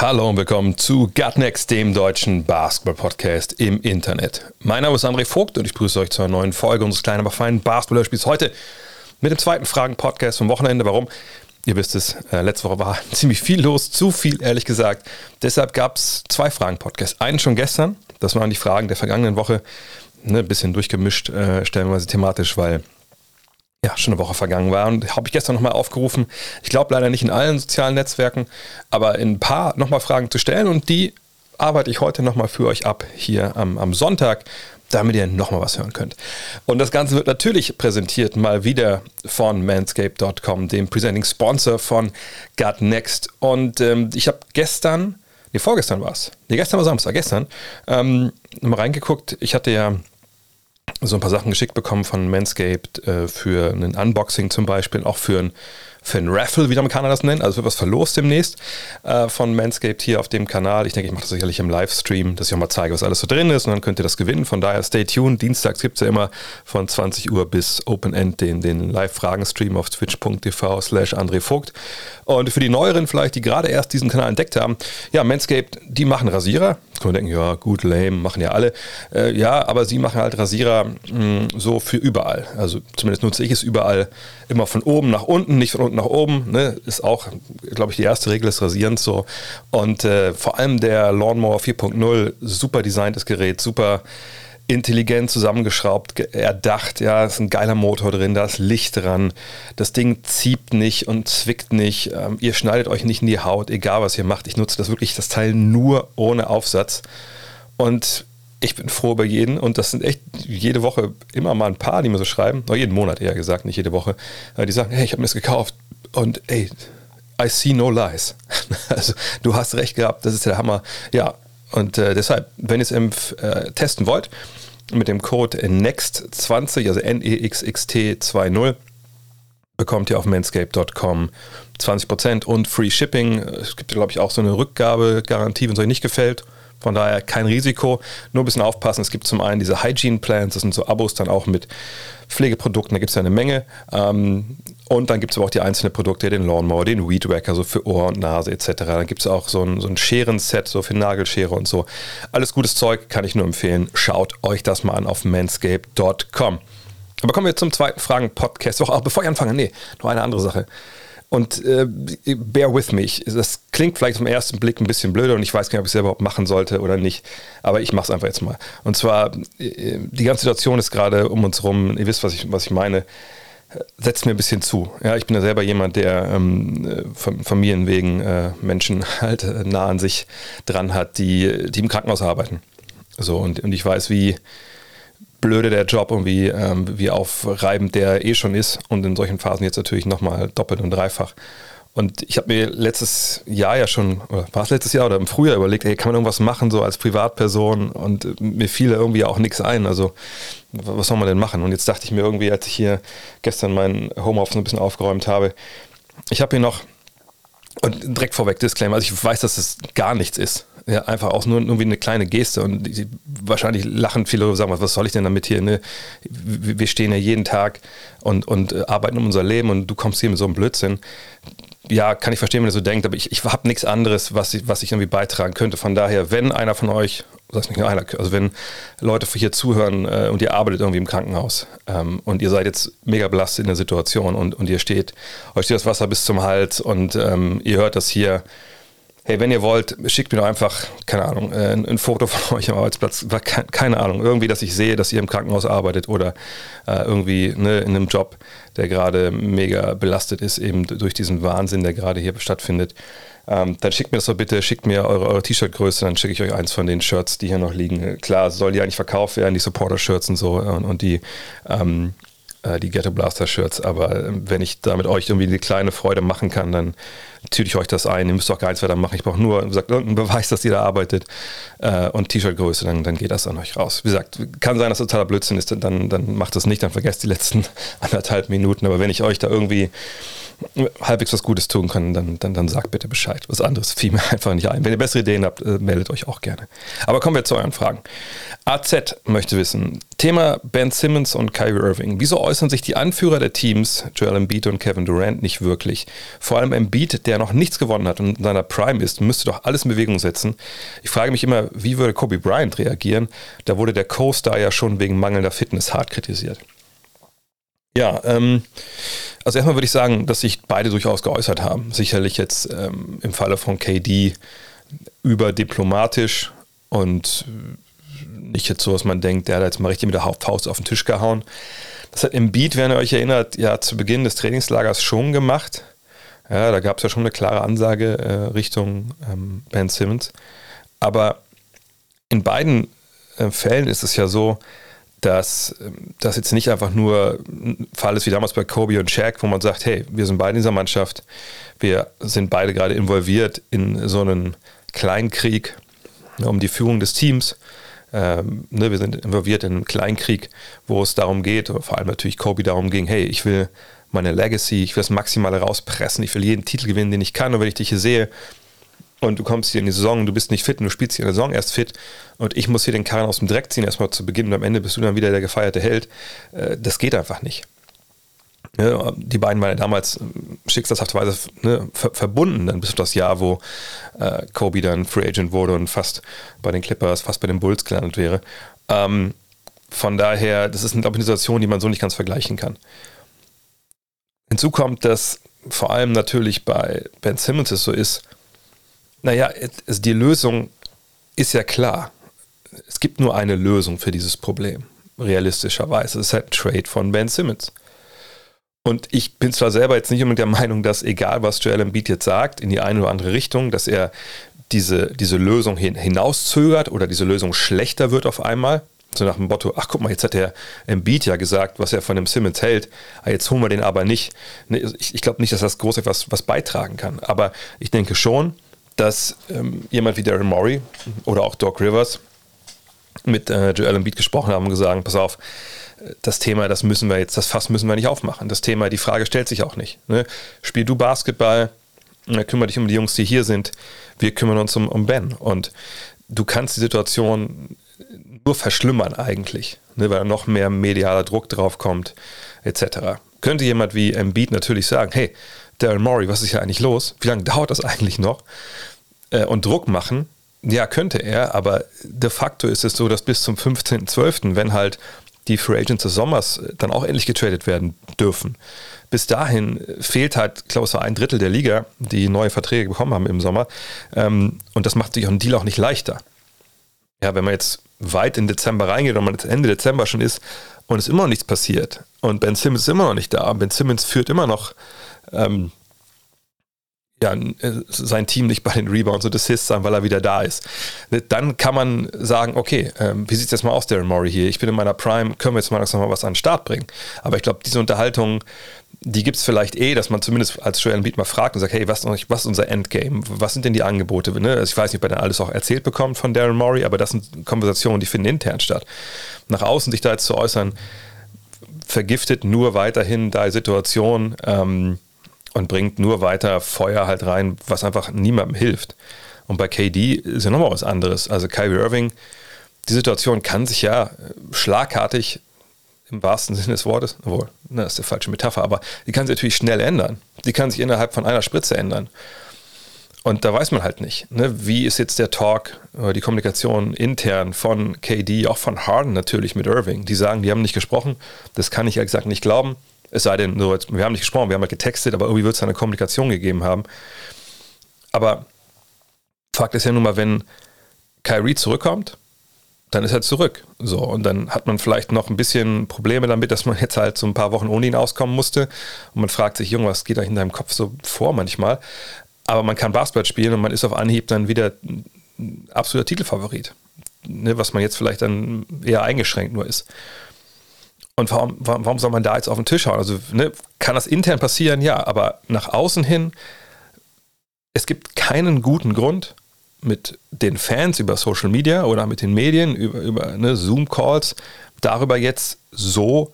Hallo und willkommen zu Gutnext, dem deutschen Basketball-Podcast im Internet. Mein Name ist André Vogt und ich grüße euch zu einer neuen Folge unseres kleinen, aber feinen Basketball-Spiels heute mit dem zweiten Fragen-Podcast vom Wochenende. Warum? Ihr wisst es, äh, letzte Woche war ziemlich viel los, zu viel ehrlich gesagt. Deshalb gab es zwei Fragen-Podcasts. Einen schon gestern, das waren die Fragen der vergangenen Woche. Ne, ein bisschen durchgemischt, äh, stellenweise thematisch, weil ja, schon eine Woche vergangen war. Und habe ich gestern nochmal aufgerufen, ich glaube leider nicht in allen sozialen Netzwerken, aber in ein paar nochmal Fragen zu stellen und die arbeite ich heute nochmal für euch ab hier am, am Sonntag, damit ihr nochmal was hören könnt. Und das Ganze wird natürlich präsentiert mal wieder von manscape.com, dem Presenting Sponsor von Gut Next. Und ähm, ich habe gestern, nee, vorgestern war es, nee, gestern war Samstag, gestern, ähm, mal reingeguckt. Ich hatte ja so ein paar Sachen geschickt bekommen von Manscaped äh, für ein Unboxing zum Beispiel, auch für ein, für ein Raffle, wie der Amerikaner das nennt. Also wird was verlost demnächst äh, von Manscaped hier auf dem Kanal. Ich denke, ich mache das sicherlich im Livestream, dass ich auch mal zeige, was alles so drin ist und dann könnt ihr das gewinnen. Von daher stay tuned. Dienstags gibt es ja immer von 20 Uhr bis Open End den, den Live-Fragen-Stream auf twitch.tv slash André Vogt. Und für die Neueren vielleicht, die gerade erst diesen Kanal entdeckt haben, ja, Manscaped, die machen Rasierer. Kann man denken, ja, gut, lame, machen ja alle. Äh, ja, aber sie machen halt Rasierer mh, so für überall. Also zumindest nutze ich es überall immer von oben nach unten, nicht von unten nach oben. Ne? Ist auch, glaube ich, die erste Regel des Rasierens so. Und äh, vor allem der Lawnmower 4.0, super designtes Gerät, super intelligent zusammengeschraubt, ge- erdacht, ja, ist ein geiler Motor drin, da ist Licht dran, das Ding zieht nicht und zwickt nicht, ähm, ihr schneidet euch nicht in die Haut, egal was ihr macht, ich nutze das wirklich, das Teil nur ohne Aufsatz. Und ich bin froh über jeden und das sind echt jede Woche immer mal ein paar, die mir so schreiben, oder jeden Monat eher gesagt, nicht jede Woche, äh, die sagen, hey, ich habe mir das gekauft und ey, I see no lies. Also du hast recht gehabt, das ist der Hammer. Ja, und äh, deshalb, wenn ihr es äh, testen wollt, mit dem Code NEXT20, also N-E-X-X-T 20, bekommt ihr auf manscape.com 20% und Free Shipping. Es gibt, glaube ich, auch so eine Rückgabegarantie, wenn es euch nicht gefällt. Von daher kein Risiko, nur ein bisschen aufpassen. Es gibt zum einen diese Hygiene Plans, das sind so Abos dann auch mit Pflegeprodukten, da gibt es ja eine Menge. Ähm, und dann gibt es aber auch die einzelnen Produkte, den Lawnmower, den Weed Wacker, so für Ohr und Nase etc. Dann gibt es auch so ein, so ein Scherenset, so für Nagelschere und so. Alles gutes Zeug, kann ich nur empfehlen. Schaut euch das mal an auf manscape.com. Aber kommen wir zum zweiten Fragen-Podcast. Auch, auch bevor ich anfange, nee, noch eine andere Sache. Und äh, bear with me. Das klingt vielleicht vom ersten Blick ein bisschen blöder und ich weiß gar nicht, ob ich es überhaupt machen sollte oder nicht. Aber ich mache es einfach jetzt mal. Und zwar, äh, die ganze Situation ist gerade um uns rum. Ihr wisst, was ich, was ich meine. Setzt mir ein bisschen zu. Ja, ich bin ja selber jemand, der ähm, äh, Fam- Familien wegen äh, Menschen halt äh, nah an sich dran hat, die, die im Krankenhaus arbeiten. So, und, und ich weiß, wie, blöde der Job und wie, ähm, wie aufreibend der eh schon ist und in solchen Phasen jetzt natürlich nochmal doppelt und dreifach. Und ich habe mir letztes Jahr ja schon, oder war es letztes Jahr oder im Frühjahr überlegt, ey, kann man irgendwas machen so als Privatperson und mir fiel da irgendwie auch nichts ein. Also was soll man denn machen? Und jetzt dachte ich mir irgendwie, als ich hier gestern mein Homeoffice ein bisschen aufgeräumt habe, ich habe hier noch und direkt vorweg Disclaimer, also ich weiß, dass es gar nichts ist. Ja, einfach auch nur irgendwie eine kleine Geste und die, wahrscheinlich lachen viele und sagen, was soll ich denn damit hier? Ne? Wir stehen ja jeden Tag und, und äh, arbeiten um unser Leben und du kommst hier mit so einem Blödsinn. Ja, kann ich verstehen, wenn ihr so denkt, aber ich, ich habe nichts anderes, was ich, was ich irgendwie beitragen könnte. Von daher, wenn einer von euch, das nicht nur einer, also wenn Leute hier zuhören äh, und ihr arbeitet irgendwie im Krankenhaus ähm, und ihr seid jetzt mega belastet in der Situation und, und ihr steht, euch steht das Wasser bis zum Hals und ähm, ihr hört das hier, hey, wenn ihr wollt, schickt mir doch einfach, keine Ahnung, äh, ein, ein Foto von euch am Arbeitsplatz, keine Ahnung, irgendwie, dass ich sehe, dass ihr im Krankenhaus arbeitet oder äh, irgendwie ne, in einem Job, der gerade mega belastet ist, eben durch diesen Wahnsinn, der gerade hier stattfindet. Ähm, dann schickt mir das doch bitte, schickt mir eure, eure T-Shirt-Größe, dann schicke ich euch eins von den Shirts, die hier noch liegen. Äh, Klar, soll die eigentlich verkauft werden, die Supporter-Shirts und so und, und die ähm, äh, die Ghetto Blaster Shirts. Aber äh, wenn ich da mit euch irgendwie eine kleine Freude machen kann, dann tüte ich euch das ein. Ihr müsst auch gar nichts weiter machen. Ich brauche nur, wie gesagt, irgendeinen Beweis, dass ihr da arbeitet äh, und T-Shirt-Größe, dann, dann geht das an euch raus. Wie gesagt, kann sein, dass das totaler Blödsinn ist, dann, dann macht das nicht, dann vergesst die letzten anderthalb Minuten. Aber wenn ich euch da irgendwie halbwegs was Gutes tun kann, dann, dann, dann sagt bitte Bescheid. Was anderes fiel mir einfach nicht ein. Wenn ihr bessere Ideen habt, äh, meldet euch auch gerne. Aber kommen wir zu euren Fragen. AZ möchte wissen, Thema Ben Simmons und Kyrie Irving. Wieso äußern sich die Anführer der Teams, Joel Embiid und Kevin Durant, nicht wirklich? Vor allem Embiid, der noch nichts gewonnen hat und in seiner Prime ist, müsste doch alles in Bewegung setzen. Ich frage mich immer, wie würde Kobe Bryant reagieren? Da wurde der Co-Star ja schon wegen mangelnder Fitness hart kritisiert. Ja, ähm, also erstmal würde ich sagen, dass sich beide durchaus geäußert haben. Sicherlich jetzt ähm, im Falle von KD überdiplomatisch und nicht jetzt so, dass man denkt, der hat jetzt mal richtig mit der Faust auf den Tisch gehauen. Das hat im Beat, wenn ihr euch erinnert, ja zu Beginn des Trainingslagers schon gemacht. Ja, da gab es ja schon eine klare Ansage äh, Richtung ähm, Ben Simmons. Aber in beiden äh, Fällen ist es ja so, dass das jetzt nicht einfach nur ein Fall ist wie damals bei Kobe und Shaq, wo man sagt, hey, wir sind beide in dieser Mannschaft, wir sind beide gerade involviert in so einen Kleinkrieg ne, um die Führung des Teams. Ähm, ne, wir sind involviert in einen Kleinkrieg, wo es darum geht, vor allem natürlich Kobe darum ging, hey, ich will meine Legacy, ich will das Maximale rauspressen, ich will jeden Titel gewinnen, den ich kann und wenn ich dich hier sehe, und du kommst hier in die Saison, du bist nicht fit und du spielst hier in der Saison erst fit und ich muss hier den Karren aus dem Dreck ziehen, erstmal zu Beginn und am Ende bist du dann wieder der gefeierte Held. Äh, das geht einfach nicht. die beiden waren ja damals ähm, schicksalshafterweise ne, verbunden, dann bis auf das Jahr, wo äh, Kobe dann Free Agent wurde und fast bei den Clippers, fast bei den Bulls gelandet wäre. Ähm, von daher, das ist, eine Situation, die man so nicht ganz vergleichen kann. Hinzu kommt, dass vor allem natürlich bei Ben Simmons es so ist, naja, die Lösung ist ja klar. Es gibt nur eine Lösung für dieses Problem, realistischerweise. Es ist halt ein Trade von Ben Simmons. Und ich bin zwar selber jetzt nicht unbedingt der Meinung, dass egal was Joel Embiid jetzt sagt, in die eine oder andere Richtung, dass er diese, diese Lösung hin, hinauszögert oder diese Lösung schlechter wird auf einmal. So nach dem Motto, ach guck mal, jetzt hat der Embiid ja gesagt, was er von dem Simmons hält, ah, jetzt holen wir den aber nicht. Ich, ich glaube nicht, dass das groß etwas was beitragen kann. Aber ich denke schon, dass ähm, jemand wie Darren Murray oder auch Doc Rivers mit äh, Joel Embiid gesprochen haben und gesagt, pass auf, das Thema, das müssen wir jetzt, das Fass müssen wir nicht aufmachen. Das Thema, die Frage stellt sich auch nicht. Ne? Spiel du Basketball, äh, kümmere dich um die Jungs, die hier sind, wir kümmern uns um, um Ben. Und du kannst die Situation nur verschlimmern eigentlich, ne? weil noch mehr medialer Druck drauf kommt, etc. Könnte jemand wie Embiid natürlich sagen, hey, Daryl Morey, was ist hier eigentlich los? Wie lange dauert das eigentlich noch? Äh, und Druck machen, ja, könnte er, aber de facto ist es so, dass bis zum 15.12., wenn halt die Free Agents des Sommers äh, dann auch endlich getradet werden dürfen. Bis dahin fehlt halt, glaube ich, so ein Drittel der Liga, die neue Verträge bekommen haben im Sommer. Ähm, und das macht sich auch einen Deal auch nicht leichter. Ja, wenn man jetzt weit in Dezember reingeht und man jetzt Ende Dezember schon ist und es immer noch nichts passiert und Ben Simmons ist immer noch nicht da, Ben Simmons führt immer noch ähm, ja, äh, sein Team nicht bei den Rebounds und Assists sein, weil er wieder da ist. Dann kann man sagen, okay, ähm, wie sieht es jetzt mal aus, Darren Murray hier? Ich bin in meiner Prime, können wir jetzt mal noch mal was an den Start bringen? Aber ich glaube, diese Unterhaltung, die gibt es vielleicht eh, dass man zumindest als Joel Embiid mal fragt und sagt, hey, was, was ist unser Endgame? Was sind denn die Angebote? Ne? Also ich weiß nicht, ob er alles auch erzählt bekommt von Darren Murray, aber das sind Konversationen, die finden intern statt. Nach außen sich da jetzt zu äußern, vergiftet nur weiterhin die Situation, ähm, und bringt nur weiter Feuer halt rein, was einfach niemandem hilft. Und bei KD ist ja nochmal was anderes. Also Kyrie Irving, die Situation kann sich ja schlagartig im wahrsten Sinne des Wortes, obwohl, das ist eine falsche Metapher, aber die kann sich natürlich schnell ändern. Die kann sich innerhalb von einer Spritze ändern. Und da weiß man halt nicht, ne, wie ist jetzt der Talk, die Kommunikation intern von KD, auch von Harden natürlich mit Irving. Die sagen, die haben nicht gesprochen. Das kann ich ja gesagt nicht glauben. Es sei denn, so, wir haben nicht gesprochen, wir haben halt getextet, aber irgendwie wird es eine Kommunikation gegeben haben. Aber Fakt ist ja nun mal, wenn Kyrie zurückkommt, dann ist er zurück. So, und dann hat man vielleicht noch ein bisschen Probleme damit, dass man jetzt halt so ein paar Wochen ohne ihn auskommen musste. Und man fragt sich, Junge, was geht da in deinem Kopf so vor manchmal? Aber man kann Basketball spielen und man ist auf Anhieb dann wieder ein absoluter Titelfavorit. Ne, was man jetzt vielleicht dann eher eingeschränkt nur ist. Und warum, warum soll man da jetzt auf den Tisch hauen? Also ne, kann das intern passieren? Ja, aber nach außen hin, es gibt keinen guten Grund, mit den Fans über Social Media oder mit den Medien, über, über ne, Zoom-Calls, darüber jetzt so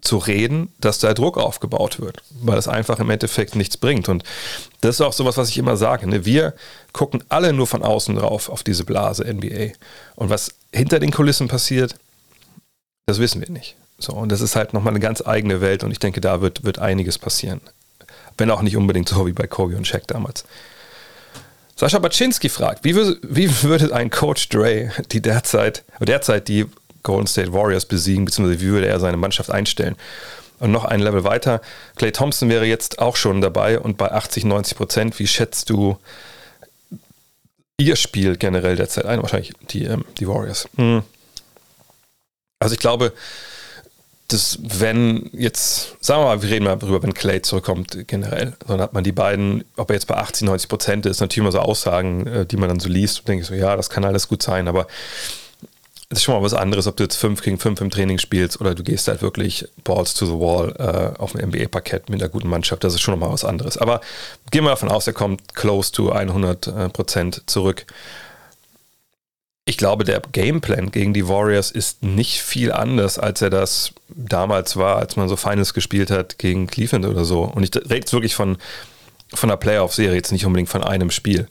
zu reden, dass da Druck aufgebaut wird, weil das einfach im Endeffekt nichts bringt. Und das ist auch sowas, was ich immer sage. Ne? Wir gucken alle nur von außen drauf auf diese Blase NBA. Und was hinter den Kulissen passiert, das wissen wir nicht. So, und das ist halt nochmal eine ganz eigene Welt und ich denke, da wird, wird einiges passieren. Wenn auch nicht unbedingt so wie bei Kobe und Shaq damals. Sascha Baczynski fragt, wie, wie würde ein Coach Dre die derzeit, derzeit die Golden State Warriors besiegen, beziehungsweise wie würde er seine Mannschaft einstellen? Und noch ein Level weiter, Clay Thompson wäre jetzt auch schon dabei und bei 80, 90 Prozent. Wie schätzt du ihr Spiel generell derzeit ein? Wahrscheinlich die, ähm, die Warriors. Hm. Also ich glaube, dass wenn jetzt, sagen wir mal, wir reden mal darüber, wenn Clay zurückkommt generell, dann hat man die beiden, ob er jetzt bei 80, 90 Prozent ist, natürlich immer so Aussagen, äh, die man dann so liest und denke so, ja, das kann alles gut sein, aber es ist schon mal was anderes, ob du jetzt 5 gegen 5 im Training spielst oder du gehst halt wirklich Balls to the Wall äh, auf dem NBA-Parkett mit einer guten Mannschaft. Das ist schon mal was anderes. Aber gehen wir davon aus, er kommt close to 100 äh, Prozent zurück ich glaube, der Gameplan gegen die Warriors ist nicht viel anders, als er das damals war, als man so Finals gespielt hat gegen Cleveland oder so. Und ich rede jetzt wirklich von, von einer Playoff-Serie, jetzt nicht unbedingt von einem Spiel.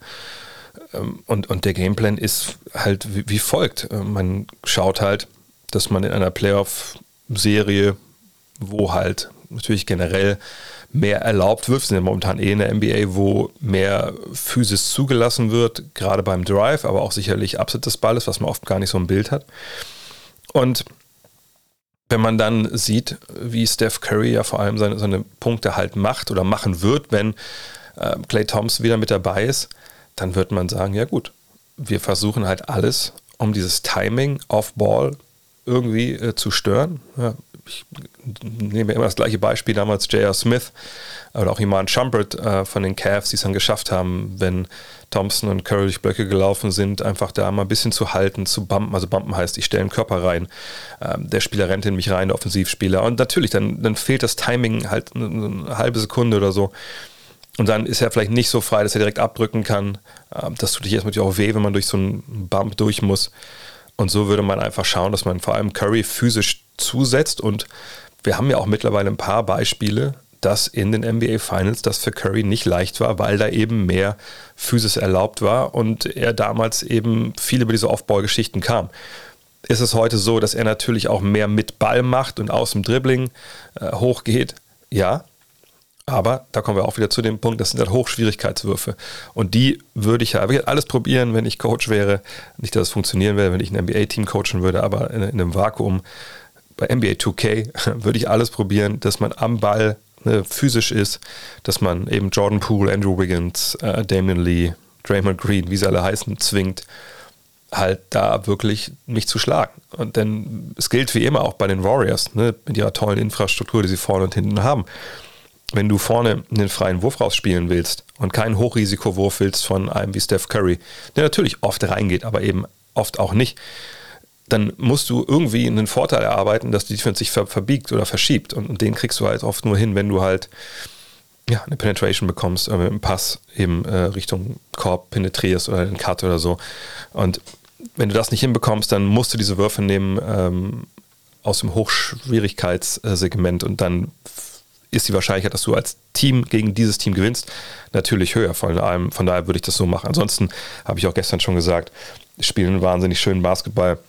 Ähm, und, und der Gameplan ist halt wie, wie folgt. Ähm, man schaut halt, dass man in einer Playoff-Serie, wo halt natürlich generell mehr erlaubt wird. Wir sind ja momentan eh in der NBA, wo mehr Physis zugelassen wird, gerade beim Drive, aber auch sicherlich abseits des Balles, was man oft gar nicht so im Bild hat. Und wenn man dann sieht, wie Steph Curry ja vor allem seine, seine Punkte halt macht oder machen wird, wenn äh, Clay Thompson wieder mit dabei ist, dann wird man sagen, ja gut, wir versuchen halt alles, um dieses Timing auf Ball irgendwie äh, zu stören. Ja, ich nehme immer das gleiche Beispiel damals J.R. Smith oder auch Iman Shumpert äh, von den Cavs, die es dann geschafft haben, wenn Thompson und Curry durch Blöcke gelaufen sind, einfach da mal ein bisschen zu halten, zu bumpen. Also bumpen heißt, ich stelle einen Körper rein, ähm, der Spieler rennt in mich rein, der Offensivspieler. Und natürlich, dann, dann fehlt das Timing halt eine, eine halbe Sekunde oder so. Und dann ist er vielleicht nicht so frei, dass er direkt abdrücken kann. Ähm, das tut sich erstmal auch weh, wenn man durch so einen Bump durch muss. Und so würde man einfach schauen, dass man vor allem Curry physisch zusetzt. Und wir haben ja auch mittlerweile ein paar Beispiele, dass in den NBA Finals das für Curry nicht leicht war, weil da eben mehr Physis erlaubt war und er damals eben viel über diese Off-Ball-Geschichten kam. Ist es heute so, dass er natürlich auch mehr mit Ball macht und aus dem Dribbling äh, hochgeht? Ja, aber da kommen wir auch wieder zu dem Punkt, das sind halt Hochschwierigkeitswürfe. Und die würde ich ja wirklich alles probieren, wenn ich Coach wäre. Nicht, dass es funktionieren würde, wenn ich ein NBA-Team coachen würde, aber in, in, einem Vakuum bei NBA 2K würde ich alles probieren, dass man am Ball ne, physisch ist, dass man eben Jordan Poole, Andrew Wiggins, äh, Damian Lee, Draymond Green, wie sie alle heißen, zwingt, halt da wirklich mich zu schlagen. Und denn es gilt wie immer auch bei den Warriors, ne, mit ihrer tollen Infrastruktur, die sie vorne und hinten haben wenn du vorne einen freien Wurf rausspielen willst und keinen Hochrisikowurf willst von einem wie Steph Curry, der natürlich oft reingeht, aber eben oft auch nicht, dann musst du irgendwie einen Vorteil erarbeiten, dass die Defense sich ver verbiegt oder verschiebt. Und, den kriegst du halt oft nur hin, wenn du halt ja, eine Penetration bekommst, äh, mit einem Pass eben äh, Richtung Korb penetrierst oder einen Cut oder so. Und wenn du das nicht hinbekommst, dann musst du diese Würfe nehmen ähm, aus dem Hochschwierigkeitssegment und dann ist die Wahrscheinlichkeit, dass du als Team gegen dieses Team gewinnst, natürlich höher. Von, allem, von daher würde ich das so machen. Ansonsten habe ich auch gestern schon gesagt, spielen wahnsinnig schönen Basketball,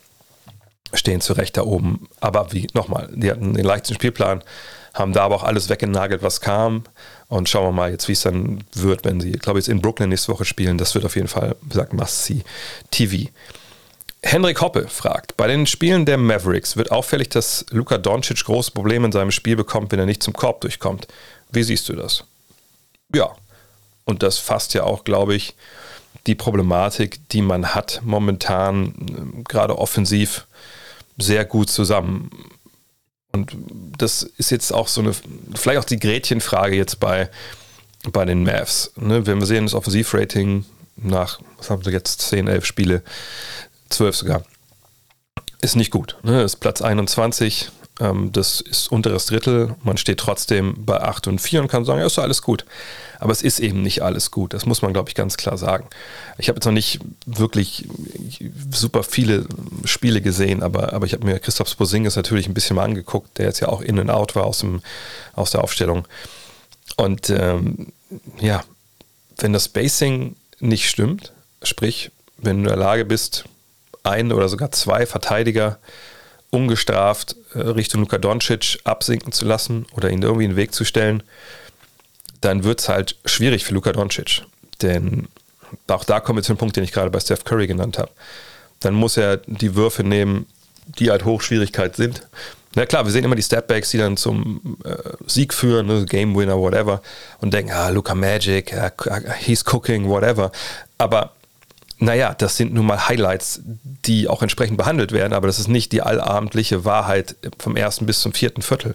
stehen zurecht da oben. Aber wie, nochmal, die hatten den leichtesten Spielplan, haben da aber auch alles weggenagelt, was kam. Und schauen wir mal jetzt, wie es dann wird, wenn sie, glaube ich, jetzt in Brooklyn nächste Woche spielen. Das wird auf jeden Fall, wie gesagt, Must-See TV. Henrik Hoppe fragt, bei den Spielen der Mavericks wird auffällig, dass Luka Doncic große Probleme in seinem Spiel bekommt, wenn er nicht zum Korb durchkommt. Wie siehst du das? Ja, und das fasst ja auch, glaube ich, die Problematik, die man hat momentan, gerade offensiv, sehr gut zusammen. Und das ist jetzt auch so eine, vielleicht auch die Gretchenfrage jetzt bei, bei den Mavs. Ne? Wenn wir sehen, das Offensivrating nach, was haben wir jetzt, 10, 11 Spiele, 12 sogar. Ist nicht gut. Ne? Ist Platz 21 Ähm, das ist unteres Drittel. Man steht trotzdem bei 8 und 4 und kann sagen, ja, ist alles gut. Aber es ist eben nicht alles gut. Das muss man, glaube ich, ganz klar sagen. Ich habe jetzt noch nicht wirklich super viele Spiele gesehen, aber, aber ich habe mir Christoph Sposingis natürlich ein bisschen mal angeguckt, der jetzt ja auch in und out war aus, dem, aus der Aufstellung. Und ähm, ja, wenn das Spacing nicht stimmt, sprich, wenn du in der Lage bist, ein oder sogar zwei Verteidiger ungestraft äh, Richtung Luka Doncic absinken zu lassen oder ihn irgendwie in den Weg zu stellen, dann wird es halt schwierig für Luka Doncic. Denn auch da kommen wir zu dem Punkt, den ich gerade bei Steph Curry genannt habe. Dann muss er die Würfe nehmen, die halt Hochschwierigkeit sind. Na klar, wir sehen immer die Stepbacks, die dann zum äh, Sieg führen, ne, Game Winner, whatever, und denken, ah, Luca Magic, uh, he's cooking, whatever. Aber naja, das sind nun mal Highlights, die auch entsprechend behandelt werden, aber das ist nicht die allabendliche Wahrheit vom ersten bis zum vierten Viertel,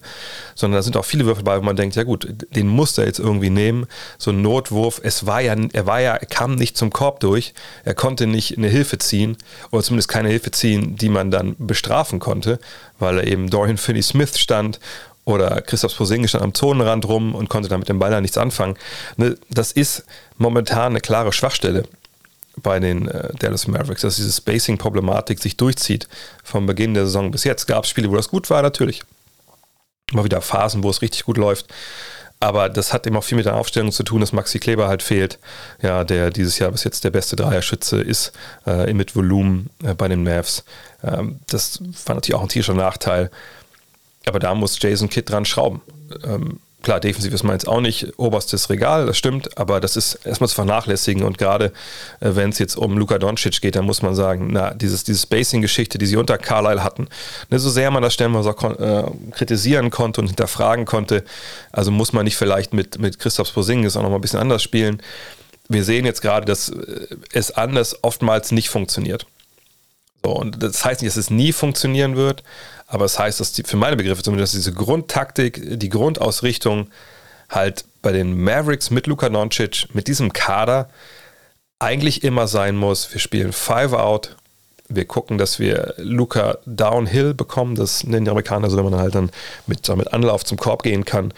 sondern da sind auch viele Würfe dabei, wo man denkt, ja gut, den muss er jetzt irgendwie nehmen. So ein Notwurf, es war ja, er war ja, er kam nicht zum Korb durch, er konnte nicht eine Hilfe ziehen oder zumindest keine Hilfe ziehen, die man dann bestrafen konnte, weil er eben Dorian Finney-Smith stand oder Christoph Posingis stand am Zonenrand rum und konnte dann mit dem Ball nichts anfangen. Ne, das ist momentan eine klare Schwachstelle bei den äh, Dallas Mavericks, dass diese Spacing-Problematik sich durchzieht vom Beginn der Saison bis jetzt. Gab es Spiele, wo das gut war, natürlich. Immer wieder Phasen, wo es richtig gut läuft. Aber das hat eben auch viel mit der Aufstellung zu tun, dass Maxi Kleber halt fehlt, ja, der dieses Jahr bis jetzt der beste Dreierschütze ist äh, mit Volumen äh, bei den Mavs. Ähm, das war natürlich auch ein tierischer Nachteil. Aber da muss Jason Kidd dran schrauben. Ähm, Klar, defensiv ist man jetzt auch nicht oberstes Regal, das stimmt, aber das ist erstmal zu vernachlässigen und gerade äh, wenn es jetzt um Luka Doncic geht, dann muss man sagen, na, dieses, diese Spacing-Geschichte, die sie unter Carlisle hatten, ne, so sehr man das stellenweise auch äh, kritisieren konnte und hinterfragen konnte, also muss man nicht vielleicht mit, mit Christoph Posingis auch nochmal ein bisschen anders spielen. Wir sehen jetzt gerade, dass äh, es anders oftmals nicht funktioniert. So, und das heißt nicht, dass es nie funktionieren wird, aber es das heißt, dass die, für meine Begriffe zumindest diese Grundtaktik, die Grundausrichtung halt bei den Mavericks mit Luka Doncic, mit diesem Kader eigentlich immer sein muss. Wir spielen Five Out. Wir gucken, dass wir Luca Downhill bekommen. Das nennen die Amerikaner so, wenn man halt dann mit, mit Anlauf zum Korb gehen kann.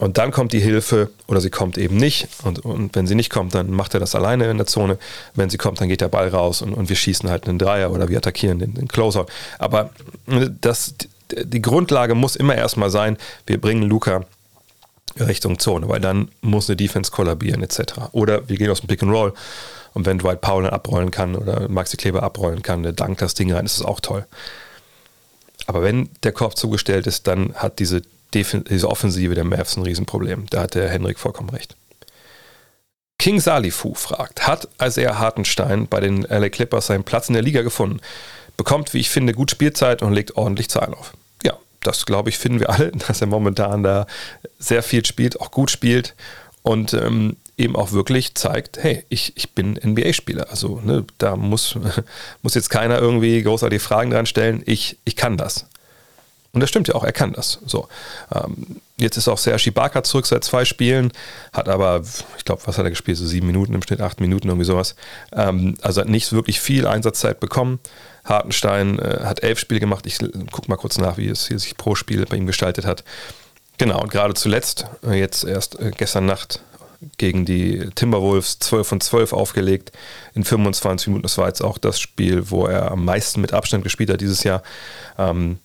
Und dann kommt die Hilfe oder sie kommt eben nicht. Und, und wenn sie nicht kommt, dann macht er das alleine in der Zone. Wenn sie kommt, dann geht der Ball raus und, und wir schießen halt einen Dreier oder wir attackieren den, den Closer. Aber das, die Grundlage muss immer erstmal sein, wir bringen Luca Richtung Zone, weil dann muss eine Defense kollabieren etc. Oder wir gehen aus dem Pick and Roll und wenn Dwight Powell abrollen kann oder Maxi Kleber abrollen kann, der dankt das Ding rein, ist das auch toll. Aber wenn der Korb zugestellt ist, dann hat diese diese Offensive der Mavs ein Riesenproblem. Da hat der Henrik vollkommen recht. King Salifu fragt, hat Isaiah Hartenstein bei den LA Clippers seinen Platz in der Liga gefunden? Bekommt, wie ich finde, gut Spielzeit und legt ordentlich Zahlen auf. Ja, das glaube ich, finden wir alle, dass er momentan da sehr viel spielt, auch gut spielt und ähm, eben auch wirklich zeigt, hey, ich, ich bin NBA-Spieler. Also ne, da muss, muss jetzt keiner irgendwie großartige Fragen dran stellen. Ich, ich kann das. Und das stimmt ja auch, er kann das. So. Ähm, jetzt ist auch Serge Ibaka zurück seit zwei Spielen, hat aber, ich glaube, was hat er gespielt? So sieben Minuten im Schnitt, acht Minuten, irgendwie sowas. Ähm, also hat nicht wirklich viel Einsatzzeit bekommen. Hartenstein äh, hat elf Spiele gemacht. Ich gucke mal kurz nach, wie es hier sich pro Spiel bei ihm gestaltet hat. Genau, und gerade zuletzt, äh, jetzt erst äh, gestern Nacht gegen die Timberwolves 12 von 12 aufgelegt in 25 Minuten. Das war jetzt auch das Spiel, wo er am meisten mit Abstand gespielt hat dieses Jahr. Ähm,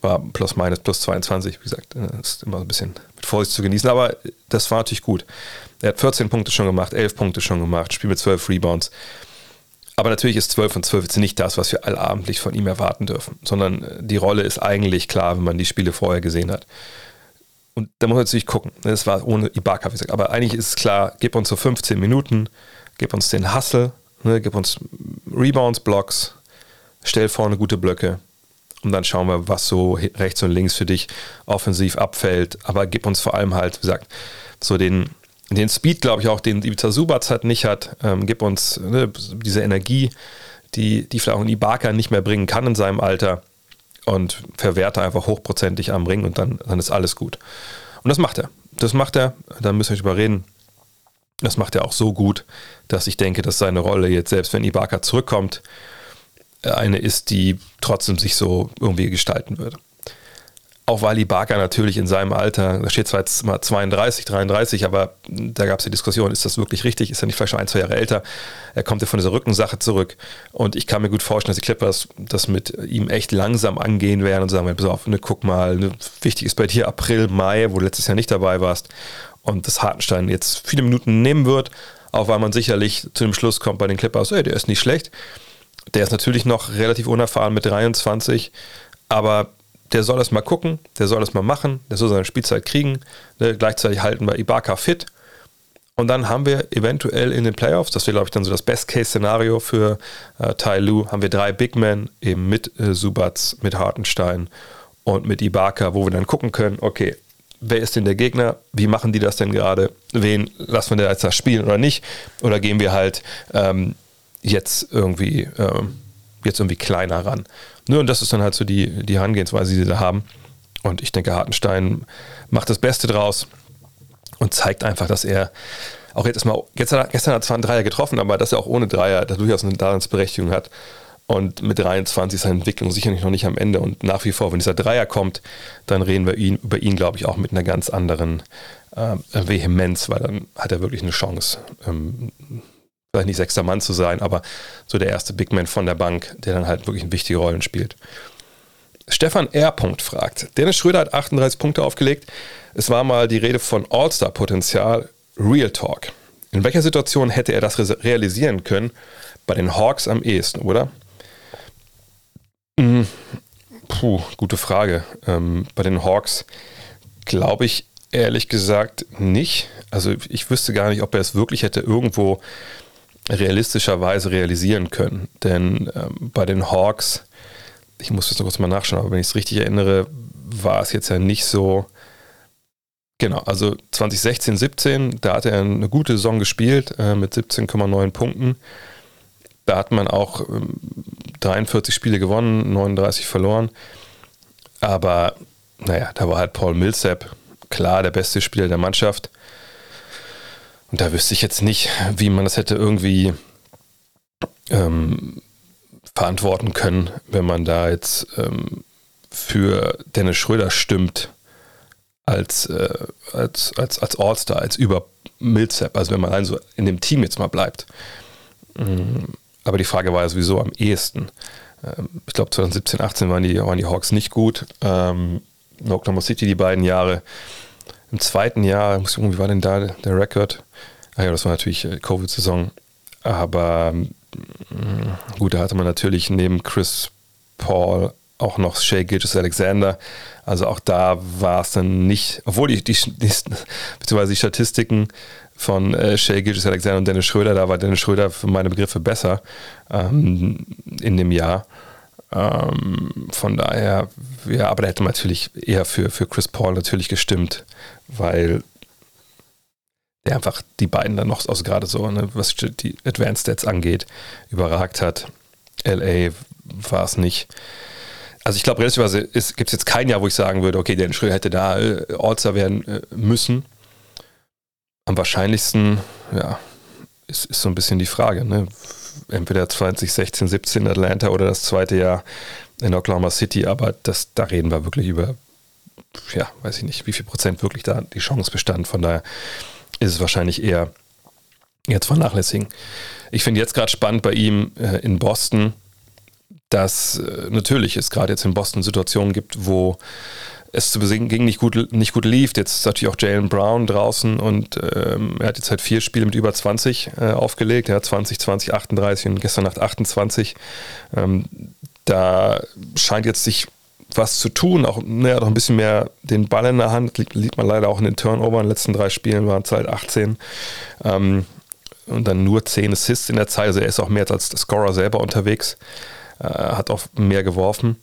war plus minus plus 22, wie gesagt, äh, ist immer ein bisschen mit Vorsicht zu genießen, aber das war natürlich gut. Er hat 14 Punkte schon gemacht, 11 Punkte schon gemacht, Spiel mit 12 Rebounds. Aber natürlich ist 12 von 12 jetzt nicht das, was wir allabendlich von ihm erwarten dürfen, sondern äh, die Rolle ist eigentlich klar, wenn man die Spiele vorher gesehen hat. Und da muss man natürlich gucken. Das war ohne Ibaka, wie gesagt. Aber eigentlich ist es klar, gib uns so 15 Minuten, gib uns den Hustle, ne, gib uns Rebounds, Blocks, stell vorne gute Blöcke und dann schauen wir, was so rechts und links für dich offensiv abfällt. Aber gib uns vor allem halt, wie gesagt, so den, den Speed, glaube ich, auch, den Ibiza Subac halt nicht hat. Ähm, gib uns ne, diese Energie, die, die vielleicht auch ein Ibaka nicht mehr bringen kann in seinem Alter. Und verwerte einfach hochprozentig am Ring und dann, dann ist alles gut. Und das macht er. Das macht er, da müssen wir nicht überreden. Das macht er auch so gut, dass ich denke, dass seine Rolle jetzt, selbst wenn Ibaka zurückkommt, eine ist, die trotzdem sich so irgendwie gestalten würde. auch weil Ibaka natürlich in seinem Alter, da steht zwar jetzt mal 32, 33, aber da gab es die Diskussion, ist das wirklich richtig? Ist er nicht vielleicht schon ein, zwei Jahre älter? Er kommt ja von dieser Rückensache zurück und ich kann mir gut vorstellen, dass die Clippers das mit ihm echt langsam angehen werden und sagen, pass auf, ne, guck mal, ne, wichtig ist bei dir April, Mai, wo du letztes Jahr nicht dabei warst und das Hartenstein jetzt viele Minuten nehmen wird, auch weil man sicherlich zu dem Schluss kommt bei den Clippers, ey, der ist nicht schlecht. Der ist natürlich noch relativ unerfahren mit 23, aber der soll das mal gucken, der soll das mal machen, der soll seine Spielzeit kriegen. Ne? Gleichzeitig halten wir Ibaka fit. Und dann haben wir eventuell in den Playoffs, das wäre, glaube ich, dann so das Best-Case-Szenario für äh, Tai Lu, haben wir drei Big Men, eben mit äh, Subats, mit Hartenstein und mit Ibaka, wo wir dann gucken können, okay, wer ist denn der Gegner? Wie machen die das denn gerade? Wen lassen wir denn jetzt da spielen oder nicht? Oder gehen wir halt ähm, jetzt irgendwie ähm, jetzt irgendwie kleiner ran? Ne, und das ist dann halt so die, die Herangehensweise, die sie da haben. Und ich denke, Hartenstein macht das Beste draus und zeigt einfach, dass er auch jetzt mal, gestern, gestern hat er zwar einen Dreier getroffen, aber dass er auch ohne Dreier da durchaus eine Daseinsberechtigung hat. Und mit 23 ist seine Entwicklung sicherlich noch nicht am Ende. Und nach wie vor, wenn dieser Dreier kommt, dann reden wir ihn, über ihn, glaube ich, auch mit einer ganz anderen äh, Vehemenz, weil dann hat er wirklich eine Chance, ähm, vielleicht nicht sechster Mann zu sein, aber so der erste Big Man von der Bank, der dann halt wirklich wichtige Rollen spielt. Stefan R. fragt, Dennis Schröder hat 38 Punkte aufgelegt. Es war mal die Rede von All-Star-Potenzial, Real Talk. In welcher Situation hätte er das realisieren können? Bei den Hawks am ehesten, oder? Hm, puh, gute Frage. Ähm, bei den Hawks glaube ich ehrlich gesagt nicht. Also ich wüsste gar nicht, ob er es wirklich hätte irgendwo realistischerweise realisieren können. Denn ähm, bei den Hawks, ich muss das noch kurz mal nachschauen, aber wenn ich es richtig erinnere, war es jetzt ja nicht so. Genau, also 2016, 17, da hat er eine gute Saison gespielt äh, mit 17,9 Punkten. Da hat man auch ähm, 43 Spiele gewonnen, 39 verloren. Aber naja, da war halt Paul Millsap klar der beste Spieler der Mannschaft. Und da wüsste ich jetzt nicht, wie man das hätte irgendwie ähm, verantworten können, wenn man da jetzt ähm, für Dennis Schröder stimmt als, äh, als, als, als All-Star, als über Millsap, also wenn man rein so in dem Team jetzt mal bleibt. Ähm, aber die Frage war ja sowieso am ehesten. Ähm, ich glaube 2017, 18 waren die, waren die Hawks nicht gut. Ähm, Oklahoma City die beiden Jahre. Im zweiten Jahr, wie war denn da der Rekord? Ah ja, das war natürlich äh, Covid-Saison. Aber mm, gut, da hatte man natürlich neben Chris Paul auch noch Shay Gilgis Alexander. Also auch da war es dann nicht, obwohl die, die, die beziehungsweise die Statistiken von äh, Shay Gilgis Alexander und Dennis Schröder, da war Dennis Schröder für meine Begriffe besser ähm, in dem Jahr. Ähm, von daher, ja, aber da hätte man natürlich eher für, für Chris Paul natürlich gestimmt, weil der einfach die beiden dann noch, also gerade so, ne, was die Advanced Stats angeht, überragt hat. LA war es nicht. Also ich glaube, relativ gibt es jetzt kein Jahr, wo ich sagen würde, okay, Dennis Schröder hätte da äh, All-Star werden äh, müssen. Am wahrscheinlichsten, ja, ist, ist so ein bisschen die Frage. Ne? entweder 2016, 17 in Atlanta oder das zweite Jahr in Oklahoma City, aber das, da reden wir wirklich über, ja, weiß ich nicht, wie viel Prozent wirklich da die Chance bestand. Von daher ist es wahrscheinlich eher jetzt vernachlässigen. Ich finde jetzt gerade spannend bei ihm äh, in Boston, dass äh, natürlich es gerade jetzt in Boston Situationen gibt, wo es zu besiegen ging, nicht gut, nicht gut lief. Jetzt ist natürlich auch Jalen Brown draußen und ähm, er hat jetzt halt vier Spiele mit über 20 äh, aufgelegt. Er hat 20, 20, 38 und gestern Nacht 28. Ähm, da scheint jetzt sich was zu tun. Auch ne, hat auch ein bisschen mehr den Ball in der Hand. Liegt, liegt man leider auch in den Turnover. In den letzten drei Spielen waren es halt 18. Ähm, und dann nur 10 Assists in der Zeit. Also er ist auch mehr als der Scorer selber unterwegs. Äh, hat auch mehr geworfen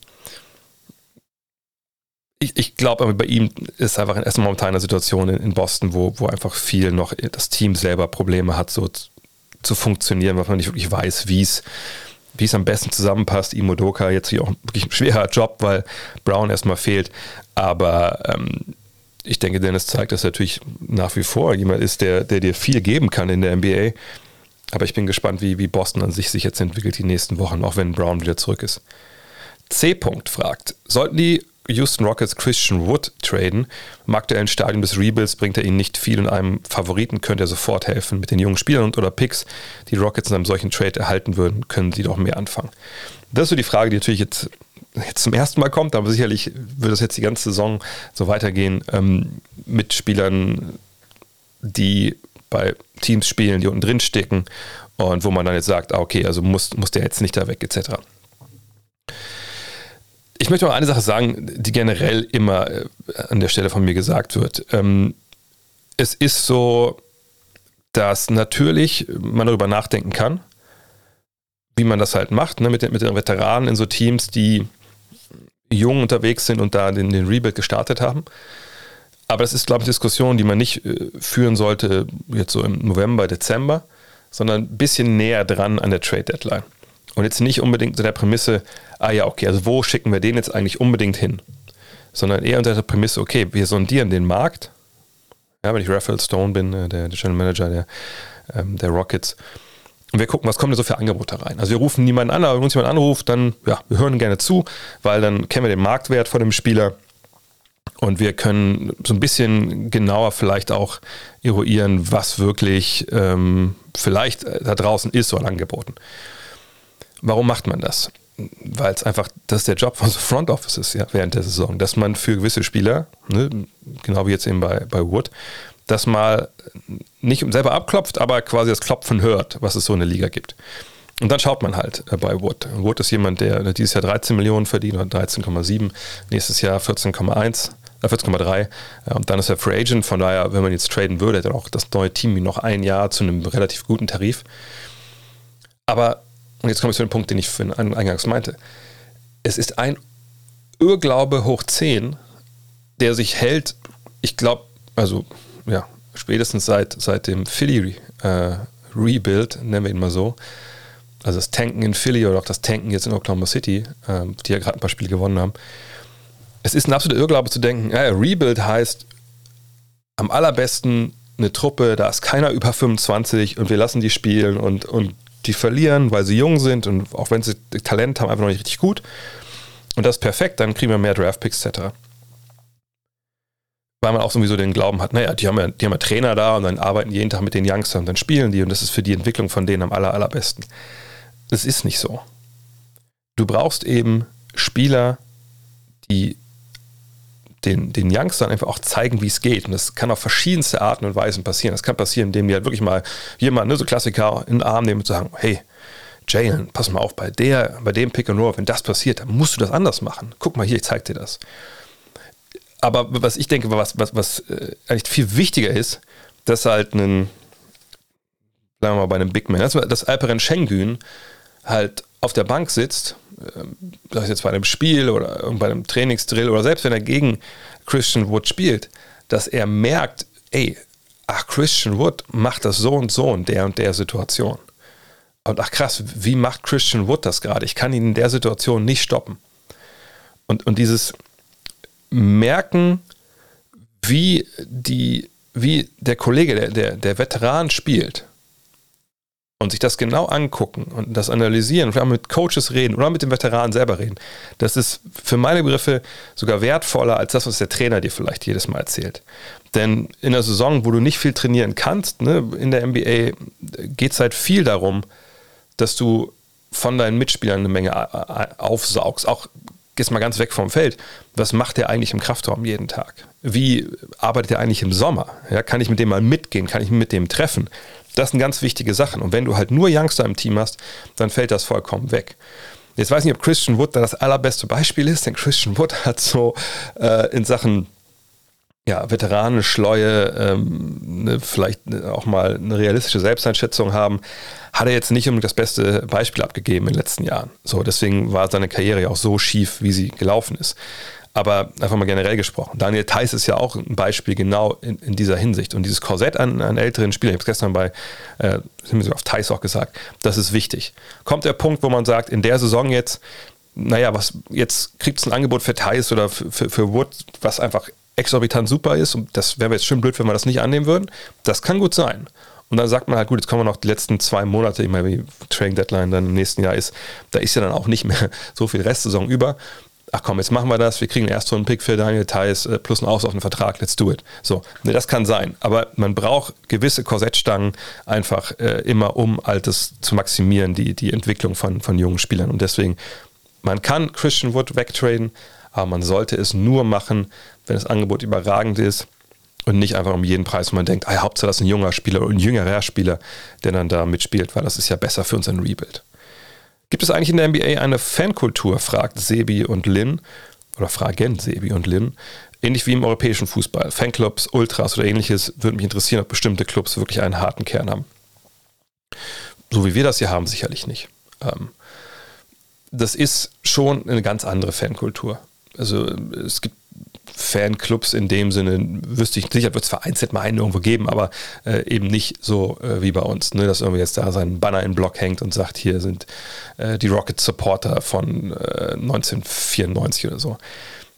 ich, ich glaube, bei ihm ist einfach erstmal momentan eine Situation in, in, Boston, wo, wo einfach viel noch das Team selber Probleme hat, so zu, zu funktionieren, weil man nicht wirklich weiß, wie es wie es am besten zusammenpasst. Imodoka jetzt hier auch wirklich ein schwerer Job, weil Brown erstmal fehlt. Aber ähm, ich denke, Dennis zeigt, dass er natürlich nach wie vor jemand ist, der, der dir viel geben kann in der NBA. Aber ich bin gespannt, wie, wie Boston an sich sich jetzt entwickelt die nächsten Wochen, auch wenn Brown wieder zurück ist. C. -Punkt fragt, sollten die Houston Rockets Christian Wood traden. Im aktuellen Stadium des Rebuilds bringt er ihnen nicht viel und einem Favoriten könnte er sofort helfen. Mit den jungen Spielern und oder Picks, die Rockets in einem solchen Trade erhalten würden, können sie doch mehr anfangen. Das ist so die Frage, die natürlich jetzt, jetzt zum ersten Mal kommt, aber sicherlich wird es jetzt die ganze Saison so weitergehen ähm, mit Spielern, die bei Teams spielen, die unten drin stecken und wo man dann jetzt sagt, ah, okay, also muss, muss der jetzt nicht da weg, etc. Ich möchte noch eine Sache sagen, die generell immer äh, an der Stelle von mir gesagt wird. Ähm, es ist so, dass natürlich man darüber nachdenken kann, wie man das halt macht, ne, mit, den, Veteranen in so Teams, die jung unterwegs sind und da den, Rebuild gestartet haben. Aber das ist, glaube ich, Diskussion, die man nicht äh, führen sollte, jetzt so im November, Dezember, sondern ein bisschen näher dran an der Trade Deadline. Und jetzt nicht unbedingt unter der Prämisse, ah ja, okay, also wo schicken wir den jetzt eigentlich unbedingt hin? Sondern eher unter der Prämisse, okay, wir sondieren den Markt. Ja, wenn ich Raphael Stone bin, äh, der, der General Manager der, ähm, der Rockets, und wir gucken, was kommt denn so für Angebote rein. Also wir rufen niemanden an, aber wenn uns jemand anruft, dann, ja, wir hören gerne zu, weil dann kennen wir den Marktwert von dem Spieler und wir können so ein bisschen genauer vielleicht auch eruieren, was wirklich ähm, vielleicht äh, da draußen ist, so an Angeboten. Warum macht man das? Weil es einfach, das ist der Job von so Front Offices ja, während der Saison, dass man für gewisse Spieler, ne, genau wie jetzt eben bei, bei Wood, dass mal nicht selber abklopft, aber quasi das Klopfen hört, was es so in der Liga gibt. Und dann schaut man halt äh, bei Wood. Wood ist jemand, der dieses Jahr 13 Millionen verdient oder 13,7, nächstes Jahr 14,1. 14,3 äh, und dann ist er Free Agent. Von daher, wenn man jetzt traden würde, hätte auch das neue Team noch ein Jahr zu einem relativ guten Tarif. Aber, und jetzt komme ich zu dem Punkt, den ich eingangs meinte. Es ist ein Irrglaube hoch 10, der sich hält, ich glaube, also ja, spätestens seit, seit dem Philly äh, Rebuild, nennen wir ihn mal so, also das Tanken in Philly oder auch das Tanken jetzt in Oklahoma City, äh, die ja gerade ein paar Spiele gewonnen haben, es ist ein absoluter Irrglaube zu denken, ja, Rebuild heißt am allerbesten eine Truppe, da ist keiner über 25 und wir lassen die spielen und, und die verlieren, weil sie jung sind und auch wenn sie Talent haben, einfach noch nicht richtig gut. Und das ist perfekt, dann kriegen wir mehr Draftpicks etc. Weil man auch sowieso den Glauben hat, naja, die haben, ja, die haben ja Trainer da und dann arbeiten jeden Tag mit den Youngsters und dann spielen die und das ist für die Entwicklung von denen am aller, allerbesten. Das ist nicht so. Du brauchst eben Spieler, die den, den Youngstern einfach auch zeigen, wie es geht. Und das kann auf verschiedenste Arten und Weisen passieren. Das kann passieren, indem die halt wirklich mal jemanden, ne, so Klassiker, in den Arm nehmen und sagen, hey, Jalen, pass mal auf, bei der, bei dem Pick and Roll, wenn das passiert, dann musst du das anders machen. Guck mal hier, ich zeig dir das. Aber was ich denke, was, was, was äh, eigentlich viel wichtiger ist, dass halt ein, sagen wir mal bei einem Big Man, dass, dass Alperen Schengen halt auf der Bank sitzt sei es jetzt bei einem Spiel oder bei einem Trainingsdrill oder selbst wenn er gegen Christian Wood spielt, dass er merkt, ey, ach, Christian Wood macht das so und so in der und der Situation. Und ach krass, wie macht Christian Wood das gerade? Ich kann ihn in der Situation nicht stoppen. Und, und dieses Merken, wie, die, wie der Kollege, der, der, der Veteran spielt, und sich das genau angucken und das analysieren, vielleicht mit Coaches reden oder mit dem Veteranen selber reden, das ist für meine Begriffe sogar wertvoller als das, was der Trainer dir vielleicht jedes Mal erzählt. Denn in der Saison, wo du nicht viel trainieren kannst, ne, in der NBA geht es halt viel darum, dass du von deinen Mitspielern eine Menge aufsaugst. Auch gehst mal ganz weg vom Feld. Was macht der eigentlich im Kraftraum jeden Tag? Wie arbeitet er eigentlich im Sommer? Ja, kann ich mit dem mal mitgehen? Kann ich mit dem treffen? Das sind ganz wichtige Sachen. Und wenn du halt nur Youngster im Team hast, dann fällt das vollkommen weg. Jetzt weiß ich nicht, ob Christian Wood da das allerbeste Beispiel ist, denn Christian Wood hat so äh, in Sachen ja, Veteranen, Schleue, ähm, ne, vielleicht auch mal eine realistische Selbsteinschätzung haben, hat er jetzt nicht unbedingt das beste Beispiel abgegeben in den letzten Jahren. So, deswegen war seine Karriere ja auch so schief, wie sie gelaufen ist aber einfach mal generell gesprochen. Daniel Theiss ist ja auch ein Beispiel genau in, in dieser Hinsicht. Und dieses Korsett an, an älteren Spielern, ich habe es gestern bei, äh, auf Theiss auch gesagt, das ist wichtig. Kommt der Punkt, wo man sagt, in der Saison jetzt, naja, was, jetzt kriegt es ein Angebot für Theiss oder für, für, für Wood, was einfach exorbitant super ist. Und das wäre jetzt schön blöd, wenn wir das nicht annehmen würden. Das kann gut sein. Und dann sagt man halt, gut, jetzt kommen wir noch die letzten zwei Monate, ich meine, wie Trading Deadline dann im nächsten Jahr ist, da ist ja dann auch nicht mehr so viel Restsaison über ach komm, jetzt machen wir das, wir kriegen einen Pick für Daniel Theiss äh, plus einen auslaufenden Vertrag, let's do it. So, ne, das kann sein. Aber man braucht gewisse Korsettstangen einfach äh, immer, um Altes zu maximieren, die, die Entwicklung von, von jungen Spielern. Und deswegen, man kann Christian Wood wegtraden, aber man sollte es nur machen, wenn das Angebot überragend ist und nicht einfach um jeden Preis, wo man denkt, ah, Hauptsache das ist ein junger Spieler oder ein jüngerer Spieler, der dann da mitspielt, weil das ist ja besser für unseren Rebuild. Gibt es eigentlich in der NBA eine Fankultur, fragt Sebi und Lin, oder fragen Sebi und Lin, ähnlich wie im europäischen Fußball. Fanclubs, Ultras oder ähnliches, würde mich interessieren, ob bestimmte Clubs wirklich einen harten Kern haben. So wie wir das hier haben, sicherlich nicht. Ähm, das ist schon eine ganz andere Fankultur. Also es gibt Fanclubs in dem Sinne, wüsste ich, sicher wird es vereinzelt mal einen irgendwo geben, aber äh, eben nicht so äh, wie bei uns, ne, dass irgendwie jetzt da sein Banner in Block hängt und sagt, hier sind äh, die Rocket Supporter von 1994 äh, oder so.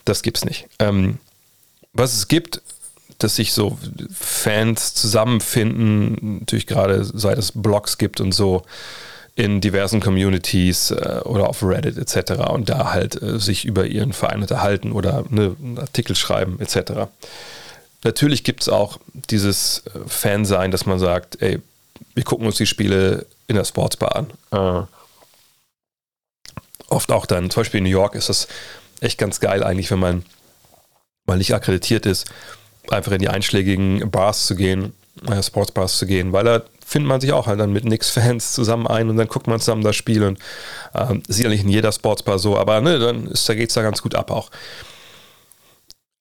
Das gibt's nicht. Ähm, was es gibt, dass sich so Fans zusammenfinden, natürlich gerade seit es Blogs gibt und so, in diversen Communities äh, oder auf Reddit etc. und da halt äh, sich über ihren Verein unterhalten oder ne, einen Artikel schreiben etc. Natürlich gibt es auch dieses äh, Fansein, dass man sagt, ey, wir gucken uns die Spiele in der Sportsbar an. Äh, oft auch dann, zum Beispiel in New York ist das echt ganz geil eigentlich, wenn man mal nicht akkreditiert ist, einfach in die einschlägigen Bars zu gehen, äh, Sportsbars zu gehen, weil da findet man sich auch halt dann mit Knicks-Fans zusammen ein und dann guckt man zusammen das Spiel und äh, sicherlich in jeder Sportsbar so, aber ne, dann da geht es da ganz gut ab auch.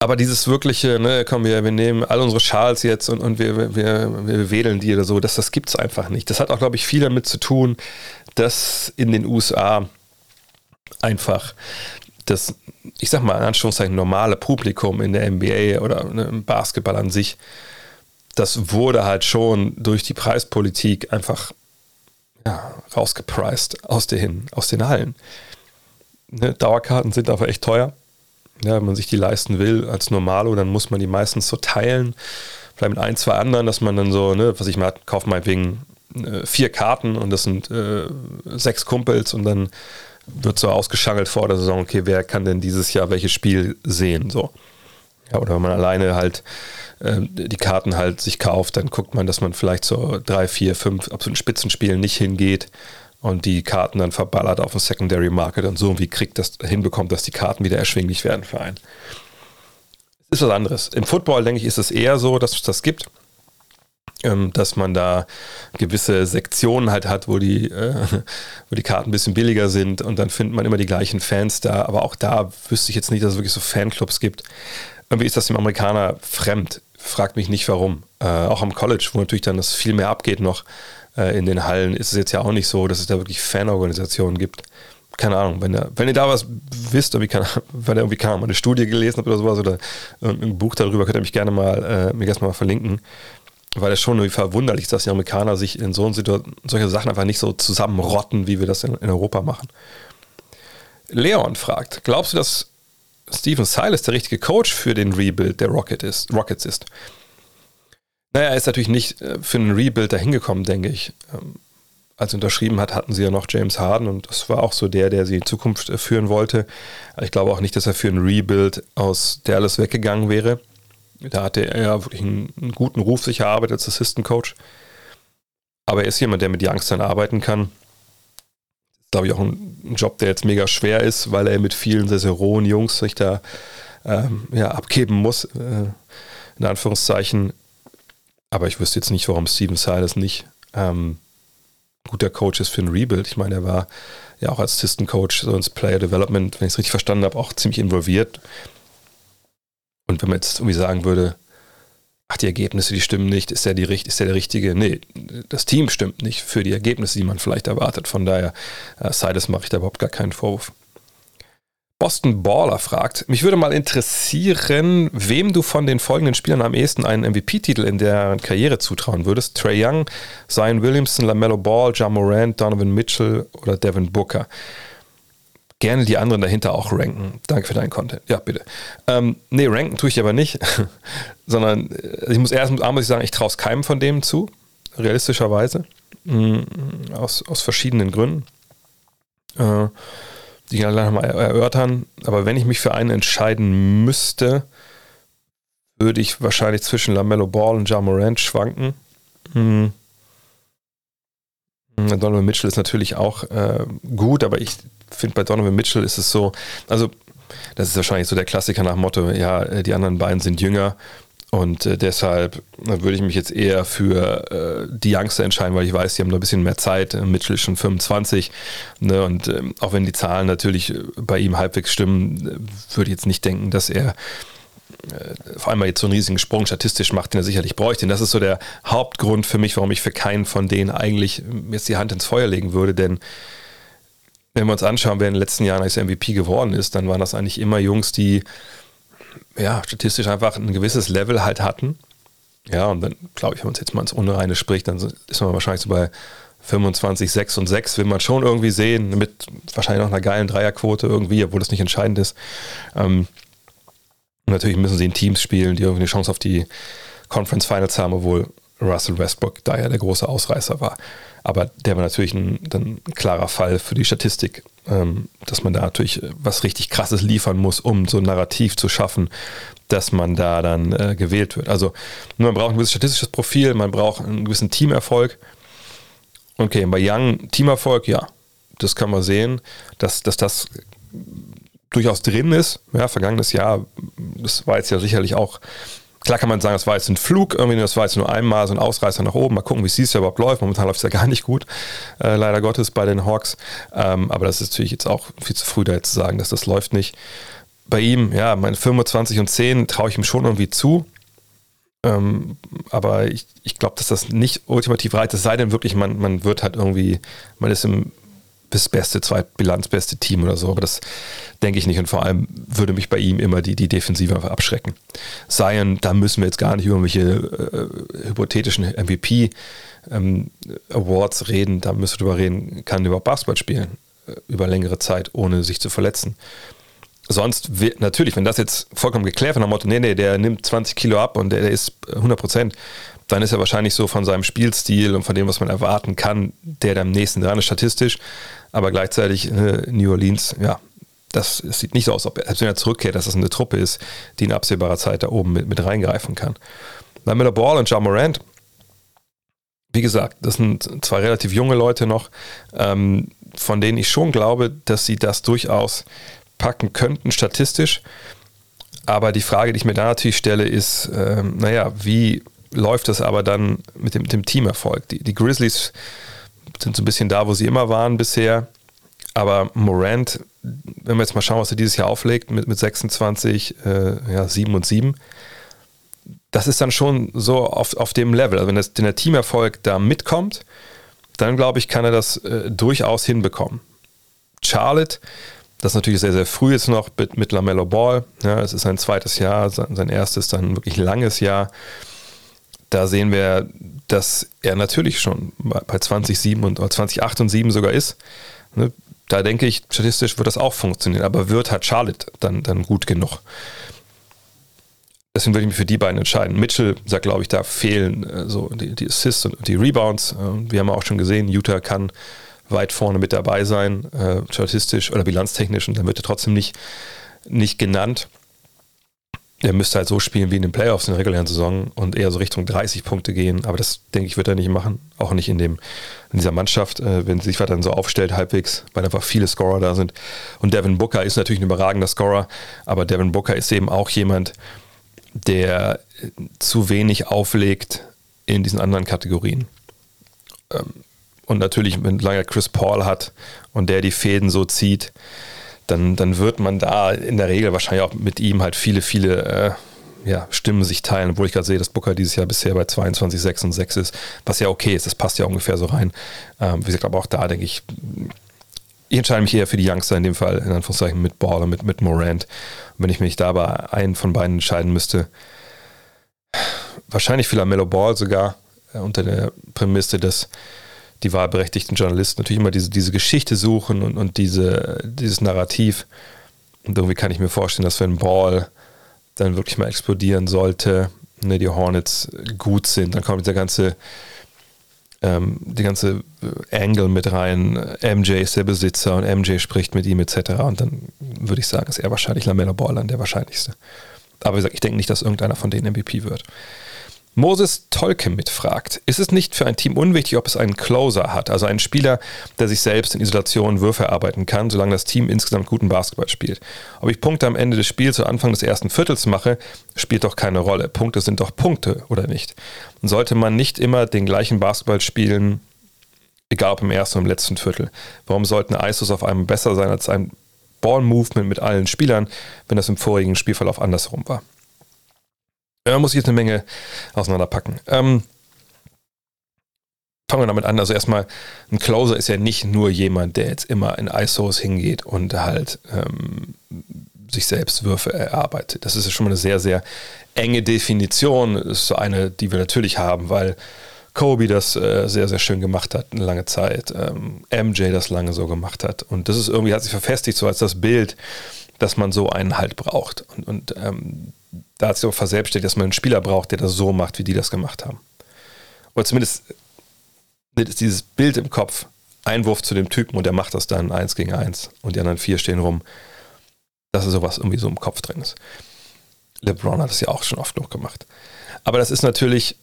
Aber dieses wirkliche, ne, komm, wir, wir nehmen all unsere Schals jetzt und, und wir, wir, wir wedeln die oder so, das, das gibt es einfach nicht. Das hat auch, glaube ich, viel damit zu tun, dass in den USA einfach das, ich sag mal in Anführungszeichen, normale Publikum in der NBA oder ne, im Basketball an sich das wurde halt schon durch die Preispolitik einfach ja, rausgepreist aus den, aus den Hallen. Ne, Dauerkarten sind aber echt teuer. Ja, wenn man sich die leisten will als Normalo, dann muss man die meistens so teilen. Vielleicht mit ein, zwei anderen, dass man dann so, ne, was ich mal kaufe, meinetwegen äh, vier Karten und das sind äh, sechs Kumpels und dann wird so ausgeschangelt vor der Saison, okay, wer kann denn dieses Jahr welches Spiel sehen? So. Ja, oder wenn man alleine halt äh, die Karten halt sich kauft, dann guckt man, dass man vielleicht so drei, vier, fünf absoluten Spitzenspielen nicht hingeht und die Karten dann verballert auf dem Secondary Market und so irgendwie kriegt das hinbekommt, dass die Karten wieder erschwinglich werden für einen. Ist was anderes. Im Football, denke ich, ist es eher so, dass es das gibt ähm, dass man da gewisse Sektionen halt hat, wo die, äh, wo die Karten ein bisschen billiger sind und dann findet man immer die gleichen Fans da. Aber auch da wüsste ich jetzt nicht, dass es wirklich so Fanclubs gibt. Irgendwie ist das dem Amerikaner fremd. Fragt mich nicht warum. Äh, auch am College, wo natürlich dann das viel mehr abgeht noch äh, in den Hallen, ist es jetzt ja auch nicht so, dass es da wirklich Fanorganisationen gibt. Keine Ahnung, wenn, da, wenn ihr da was wisst, irgendwie kann, wenn ihr irgendwie mal eine Studie gelesen habt oder sowas oder ein Buch darüber, könnt ihr mich gerne mal, äh, mir erstmal verlinken weil es schon irgendwie verwunderlich ist, dass die Amerikaner sich in so solche Sachen einfach nicht so zusammenrotten, wie wir das in, in, Europa machen. Leon fragt, glaubst du, dass Steven Silas der richtige Coach für den Rebuild der Rocket ist, Rockets ist. Naja, er ist natürlich nicht äh, für einen Rebuild dahin gekommen, denke ich. Ähm, als er unterschrieben hat, hatten sie ja noch James Harden und das war auch so der, der sie in Zukunft äh, führen wollte. Ich glaube auch nicht, dass er für einen Rebuild aus Dallas weggegangen wäre. Da hatte er ja wirklich einen, guten Ruf sich erarbeitet als Assistant Coach. Aber er ist jemand, der mit Youngstern arbeiten kann glaube ich, auch ein, ein, Job, der jetzt mega schwer ist, weil er mit vielen sehr, sehr rohen Jungs sich da ähm, ja, abgeben muss, äh, in Anführungszeichen. Aber ich wüsste jetzt nicht, warum Steven Silas nicht ähm, guter Coach ist für ein Rebuild. Ich meine, er war ja auch als Assistant Coach so ins Player Development, wenn ich es richtig verstanden habe, auch ziemlich involviert. Und wenn man jetzt irgendwie sagen würde, ach, die Ergebnisse, die stimmen nicht, ist der, die, ist der der Richtige? Nee, das Team stimmt nicht für die Ergebnisse, die man vielleicht erwartet. Von daher, äh, Sides mache ich da überhaupt gar keinen Vorwurf. Boston Baller fragt, mich würde mal interessieren, wem du von den folgenden Spielern am ehesten einen MVP-Titel in der Karriere zutrauen würdest. Trey Young, Zion Williamson, LaMelo Ball, John Morant, Donovan Mitchell oder Devin Booker gerne die anderen dahinter auch ranken. Danke für deinen Content. Ja, bitte. Ähm, nee, ranken tue ich aber nicht, sondern äh, ich muss erst ich sagen, ich traue es keinem von dem zu, realistischerweise, mhm, aus, aus verschiedenen Gründen. Äh, die ich gleich mal erörtern. Aber wenn ich mich für einen entscheiden müsste, würde ich wahrscheinlich zwischen LaMelo Ball und Ja Morant schwanken. Hm. Donovan Mitchell ist natürlich auch äh, gut, aber ich finde bei Donovan Mitchell ist es so, also das ist wahrscheinlich so der Klassiker nach Motto, ja, äh, die anderen beiden sind jünger und äh, deshalb würde ich mich jetzt eher für äh, die Youngster entscheiden, weil ich weiß, die haben noch ein bisschen mehr Zeit. Äh, Mitchell ist schon 25. Ne, und ähm, auch wenn die Zahlen natürlich äh, bei ihm halbwegs stimmen, würde ich jetzt nicht denken, dass er äh, vor allem jetzt so einen riesigen Sprung statistisch macht, den er sicherlich bräuchte. Und das ist so der Hauptgrund für mich, warum ich für keinen von denen eigentlich jetzt die Hand ins Feuer legen würde. Denn wenn wir uns anschauen, wer in den letzten Jahren als MVP geworden ist, dann waren das eigentlich immer Jungs, die ja, statistisch einfach ein gewisses Level halt hatten. Ja, und dann glaube ich, wenn man es jetzt mal ins Unreine spricht, dann ist man wahrscheinlich so bei 25, 6 und 6 will man schon irgendwie sehen, mit wahrscheinlich noch einer geilen Dreierquote irgendwie, obwohl das nicht entscheidend ist. Ähm, natürlich müssen sie in Teams spielen, die irgendwie eine Chance auf die Conference Finals haben, obwohl Russell Westbrook da ja der große Ausreißer war. Aber der war natürlich ein, ein klarer Fall für die Statistik, ähm, dass man da natürlich äh, was richtig Krasses liefern muss, um so ein Narrativ zu schaffen, dass man da dann äh, gewählt wird. Also man braucht ein gewisses statistisches Profil, man braucht einen gewissen Teamerfolg. Okay, bei Young Teamerfolg, ja, das kann man sehen, dass, dass das durchaus drin ist. Ja, vergangenes Jahr, das war jetzt ja sicherlich auch Klar kann man sagen, das war jetzt ein Flug, irgendwie, das war jetzt nur einmal so ein Ausreißer nach oben. Mal gucken, wie es dieses überhaupt läuft. Momentan läuft es ja gar nicht gut, äh, leider Gottes, bei den Hawks. Ähm, aber das ist natürlich jetzt auch viel zu früh, da jetzt zu sagen, dass das läuft nicht. Bei ihm, ja, meine 25 und 10 traue ich ihm schon irgendwie zu. Ähm, aber ich, ich glaube, dass das nicht ultimativ reicht. Es sei denn wirklich, man, man wird halt irgendwie, man ist im das beste, zweitbilanzbeste Team oder so, aber das denke ich nicht und vor allem würde mich bei ihm immer die, die Defensive einfach abschrecken. Zion, da müssen wir jetzt gar nicht über irgendwelche äh, hypothetischen MVP ähm, Awards reden, da müssen wir drüber reden, kann er überhaupt Basketball spielen äh, über längere Zeit, ohne sich zu verletzen. Sonst, natürlich, wenn das jetzt vollkommen geklärt wird, nach dem Motto, nee, nee, der nimmt 20 Kilo ab und der, der ist 100 Prozent, dann ist er wahrscheinlich so von seinem Spielstil und von dem, was man erwarten kann, der da am nächsten dran ist statistisch. Aber gleichzeitig äh, New Orleans, ja, das, das sieht nicht so aus, ob er, wenn er zurückkehrt, dass das eine Truppe ist, die in absehbarer Zeit da oben mit, mit reingreifen kann. Dann mit der Ball und John Morant, wie gesagt, das sind zwei relativ junge Leute noch, ähm, von denen ich schon glaube, dass sie das durchaus packen könnten, statistisch. Aber die Frage, die ich mir da natürlich stelle, ist, ähm, naja, wie läuft das aber dann mit dem, mit dem Teamerfolg. Die, die Grizzlies sind so ein bisschen da, wo sie immer waren bisher. Aber Morant, wenn wir jetzt mal schauen, was er dieses Jahr auflegt, mit, mit 26, äh, ja, 7 und 7, das ist dann schon so auf, auf dem Level. Also wenn, das, wenn der Teamerfolg da mitkommt, dann glaube ich, kann er das äh, durchaus hinbekommen. Charlotte, das ist natürlich sehr, sehr früh jetzt noch mit, mit LaMelo Ball. Ja, es ist sein zweites Jahr, sein, sein erstes dann wirklich langes Jahr da sehen wir, dass er natürlich schon bei 2007 und 2008 und 7 sogar ist. Ne? Da denke ich, statistisch wird das auch funktionieren, aber wird halt Charlotte dann, dann gut genug? Deswegen würde ich mich für die beiden entscheiden. Mitchell sagt, glaube ich, da fehlen äh, so die, die, Assists und die Rebounds. Äh, wir haben auch schon gesehen, Utah kann weit vorne mit dabei sein, äh, statistisch oder bilanztechnisch, und dann wird er trotzdem nicht, nicht genannt er müsste halt so spielen wie in den Playoffs in der regulären Saison und eher so Richtung 30 Punkte gehen. Aber das, denke ich, wird er nicht machen. Auch nicht in, dem, in dieser Mannschaft, äh, wenn sich weiterhin so aufstellt, halbwegs, weil einfach viele Scorer da sind. Und Devin Booker ist natürlich ein überragender Scorer, aber Devin Booker ist eben auch jemand, der zu wenig auflegt in diesen anderen Kategorien. Ähm, und natürlich, wenn lange Chris Paul hat und der die Fäden so zieht, dann, dann wird man da in der Regel wahrscheinlich auch mit ihm halt viele, viele äh, ja, Stimmen sich teilen, obwohl ich gerade sehe, dass Booker dieses Jahr bisher bei 22, 6 und 6 ist, was ja okay ist, das passt ja ungefähr so rein. Ähm, wie gesagt, aber auch da denke ich, ich entscheide mich eher für die Youngster in dem Fall, in Anführungszeichen mit Baller, mit, mit Morant. Und wenn ich mich da bei einen von beiden entscheiden müsste, wahrscheinlich für Mellow Ball sogar, äh, unter der Prämisse, dass die wahlberechtigten Journalisten natürlich immer diese, diese Geschichte suchen und, und diese, dieses Narrativ. Und irgendwie kann ich mir vorstellen, dass wenn Ball dann wirklich mal explodieren sollte, ne, die Hornets gut sind, dann kommt dieser ganze ähm, die ganze äh, Angle mit rein. MJ ist der Besitzer und MJ spricht mit ihm etc. Und dann würde ich sagen, ist er wahrscheinlich Lamella Ball dann der wahrscheinlichste. Aber wie gesagt, ich denke nicht, dass irgendeiner von denen MVP wird. Moses Tolke mitfragt, ist es nicht für ein Team unwichtig, ob es einen Closer hat, also einen Spieler, der sich selbst in Isolation Würfe erarbeiten kann, solange das Team insgesamt guten Basketball spielt? Ob ich Punkte am Ende des Spiels oder Anfang des ersten Viertels mache, spielt doch keine Rolle. Punkte sind doch Punkte, oder nicht? Und sollte man nicht immer den gleichen Basketball spielen, egal ob im ersten oder im letzten Viertel? Warum sollten ISOs auf einmal besser sein als ein Ball-Movement mit allen Spielern, wenn das im vorigen Spielverlauf andersrum war? Da muss ich jetzt eine Menge auseinanderpacken. Ähm, fangen wir damit an. Also erstmal, ein Closer ist ja nicht nur jemand, der jetzt immer in ISOs hingeht und halt ähm, sich selbst Würfe erarbeitet. Das ist ja schon mal eine sehr, sehr enge Definition. Das ist so eine, die wir natürlich haben, weil Kobe das äh, sehr, sehr schön gemacht hat, eine lange Zeit. Ähm, MJ das lange so gemacht hat. Und das ist irgendwie, hat sich verfestigt, so als das Bild, dass man so einen halt braucht. Und, und ähm, da hat sich auch verselbstständigt, dass man einen Spieler braucht, der das so macht, wie die das gemacht haben. Oder zumindest ist dieses Bild im Kopf, Einwurf zu dem Typen und der macht das dann eins gegen eins und die anderen vier stehen rum, dass sowas irgendwie so im Kopf drin ist. LeBron hat das ja auch schon oft noch gemacht. Aber das ist natürlich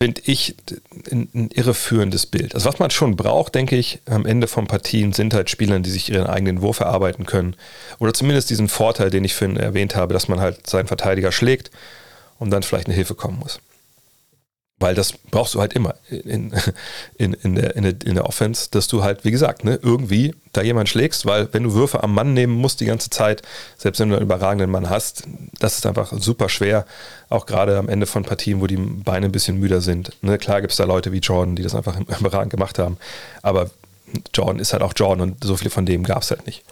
finde ich, ein, ein, irreführendes Bild. Also was man schon braucht, denke ich, am Ende von Partien sind halt Spieler, die sich ihren eigenen Wurf erarbeiten können. Oder zumindest diesen Vorteil, den ich vorhin erwähnt habe, dass man halt seinen Verteidiger schlägt und dann vielleicht eine Hilfe kommen muss. Weil das brauchst du halt immer in, in, in, der, in, der, in der Offense, dass du halt, wie gesagt, ne, irgendwie da jemand schlägst, weil wenn du Würfe am Mann nehmen musst die ganze Zeit, selbst wenn du einen überragenden Mann hast, das ist einfach super schwer, auch gerade am Ende von Partien, wo die Beine ein bisschen müder sind. Ne, klar gibt es da Leute wie Jordan, die das einfach überragend gemacht haben, aber Jordan ist halt auch Jordan und so viele von dem gab es halt nicht.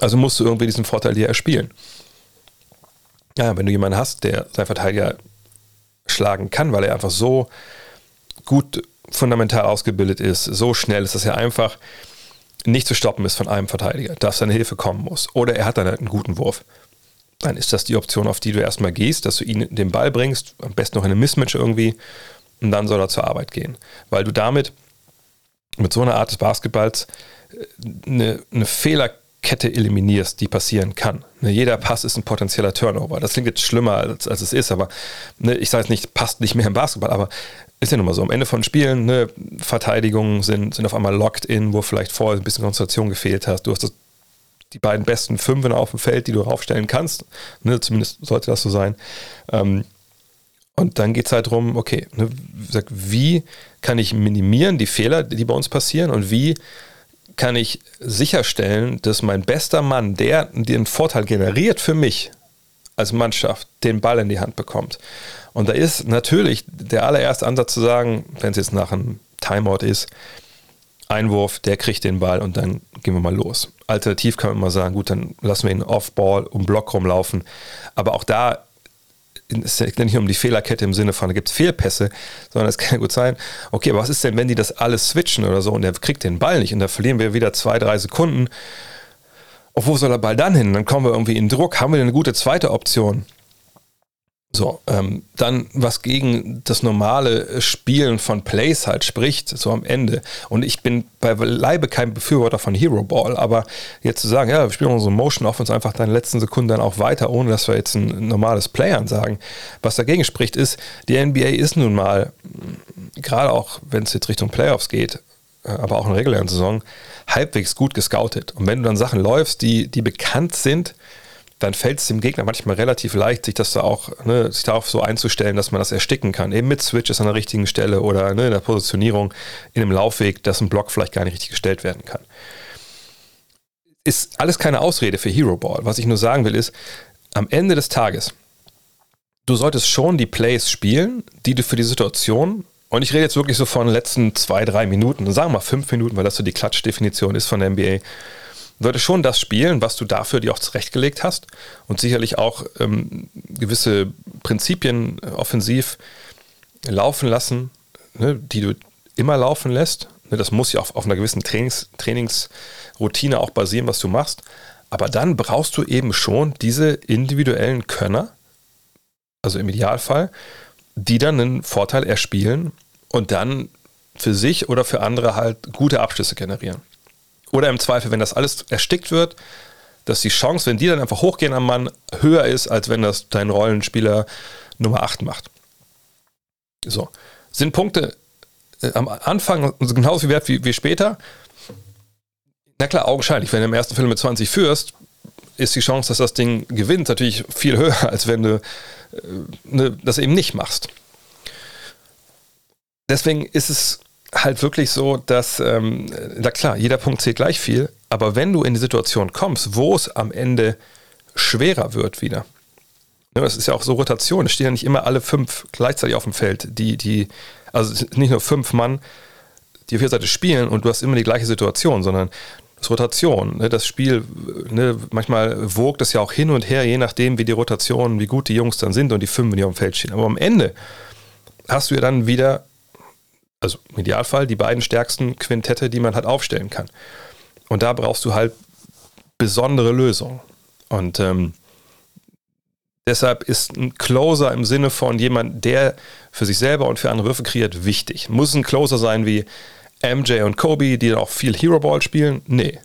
Also musst du irgendwie diesen Vorteil hier erspielen. Ja, wenn du jemanden hast, der sein Verteidiger schlagen kann, weil er einfach so gut fundamental ausgebildet ist, so schnell ist, dass er einfach nicht zu stoppen ist von einem Verteidiger, dass seine Hilfe kommen muss. Oder er hat dann einen guten Wurf. Dann ist das die Option, auf die du erstmal gehst, dass du ihn den Ball bringst, am besten noch in einem Mismatch irgendwie, und dann soll er zur Arbeit gehen. Weil du damit mit so einer Art des Basketballs äh, eine, eine Fehler Kette eliminierst, die passieren kann. Ne, jeder Pass ist ein potenzieller Turnover. Das klingt jetzt schlimmer, als, als es ist, aber ne, ich sage jetzt nicht, passt nicht mehr im Basketball, aber ist ja nun mal so. Am Ende von Spielen, ne, Verteidigungen sind, sind auf einmal locked in, wo vielleicht vorher ein bisschen Konzentration gefehlt hast. Du hast das, die beiden besten Fünfen auf dem Feld, die du aufstellen kannst. Ne, zumindest sollte das so sein. Ähm, und dann geht es halt darum, okay, ne, wie kann ich minimieren die Fehler, die bei uns passieren und wie kann ich sicherstellen, dass mein bester Mann, der den Vorteil generiert für mich als Mannschaft, den Ball in die Hand bekommt. Und da ist natürlich der allererste Ansatz zu sagen, wenn es jetzt nach einem Timeout ist, Einwurf, der kriegt den Ball und dann gehen wir mal los. Alternativ kann man mal sagen, gut, dann lassen wir ihn off-ball um Block rumlaufen. Aber auch da es geht nicht um die Fehlerkette im Sinne von, da gibt es Fehlpässe, sondern es kann ja gut sein, okay, aber was ist denn, wenn die das alles switchen oder so und der kriegt den Ball nicht und da verlieren wir wieder zwei, drei Sekunden. Und wo soll der Ball dann hin? Dann kommen wir irgendwie in Druck. Haben wir denn eine gute zweite Option? So, ähm, dann was gegen das normale Spielen von Plays halt spricht, so am Ende. Und ich bin bei Leibe kein Befürworter von Hero Ball, aber jetzt zu sagen, ja, wir spielen unsere Motion Offense einfach dann letzten Sekunden dann auch weiter, ohne dass wir jetzt ein normales Play ansagen. Was dagegen spricht, ist, die NBA ist nun mal, gerade auch wenn es jetzt Richtung Playoffs geht, äh, aber auch in der regulären Saison, halbwegs gut gescoutet. Und wenn du dann Sachen läufst, die, die bekannt sind, dann fällt es dem Gegner manchmal relativ leicht, sich das da auch, ne, sich darauf so einzustellen, dass man das ersticken kann. Eben mit Switches an der richtigen Stelle oder ne, in der Positionierung in einem Laufweg, dass ein Block vielleicht gar nicht richtig gestellt werden kann. Ist alles keine Ausrede für Hero Ball. Was ich nur sagen will, ist, am Ende des Tages, du solltest schon die Plays spielen, die du für die Situation, und ich rede jetzt wirklich so von den letzten zwei, drei Minuten, sagen wir mal fünf Minuten, weil das so die Klatschdefinition ist von der NBA, sollte schon das spielen, was du dafür dir auch zurechtgelegt hast und sicherlich auch ähm, gewisse Prinzipien äh, offensiv laufen lassen, ne, die du immer laufen lässt. Ne, das muss ja auch auf einer gewissen Trainings, Trainingsroutine auch basieren, was du machst. Aber dann brauchst du eben schon diese individuellen Könner, also im Idealfall, die dann einen Vorteil erspielen und dann für sich oder für andere halt gute Abschlüsse generieren. Oder im Zweifel, wenn das alles erstickt wird, dass die Chance, wenn die dann einfach hochgehen am Mann, höher ist, als wenn das dein Rollenspieler Nummer 8 macht. So. Sind Punkte äh, am Anfang genauso wert wie, wie später? Na klar, augenscheinlich. Wenn du im ersten Film mit 20 führst, ist die Chance, dass das Ding gewinnt, natürlich viel höher, als wenn du äh, ne, das eben nicht machst. Deswegen ist es halt wirklich so, dass, ähm, na klar, jeder Punkt zählt gleich viel, aber wenn du in die Situation kommst, wo es am Ende schwerer wird wieder, ne, das ist ja auch so Rotation, es stehen ja nicht immer alle fünf gleichzeitig auf dem Feld, die, die, also nicht nur fünf Mann, die auf jeder Seite spielen und du hast immer die gleiche Situation, sondern das Rotation, ne, das Spiel, ne, manchmal wogt es ja auch hin und her, je nachdem, wie die Rotation, wie gut die Jungs dann sind und die fünf, die auf dem Feld stehen. Aber am Ende hast du ja dann wieder also im Idealfall die beiden stärksten Quintette, die man halt aufstellen kann. Und da brauchst du halt besondere Lösungen. Und ähm, deshalb ist ein Closer im Sinne von jemand, der für sich selber und für andere Würfe kreiert, wichtig. Muss ein Closer sein wie MJ und Kobe, die dann auch viel Hero Ball spielen? Nee.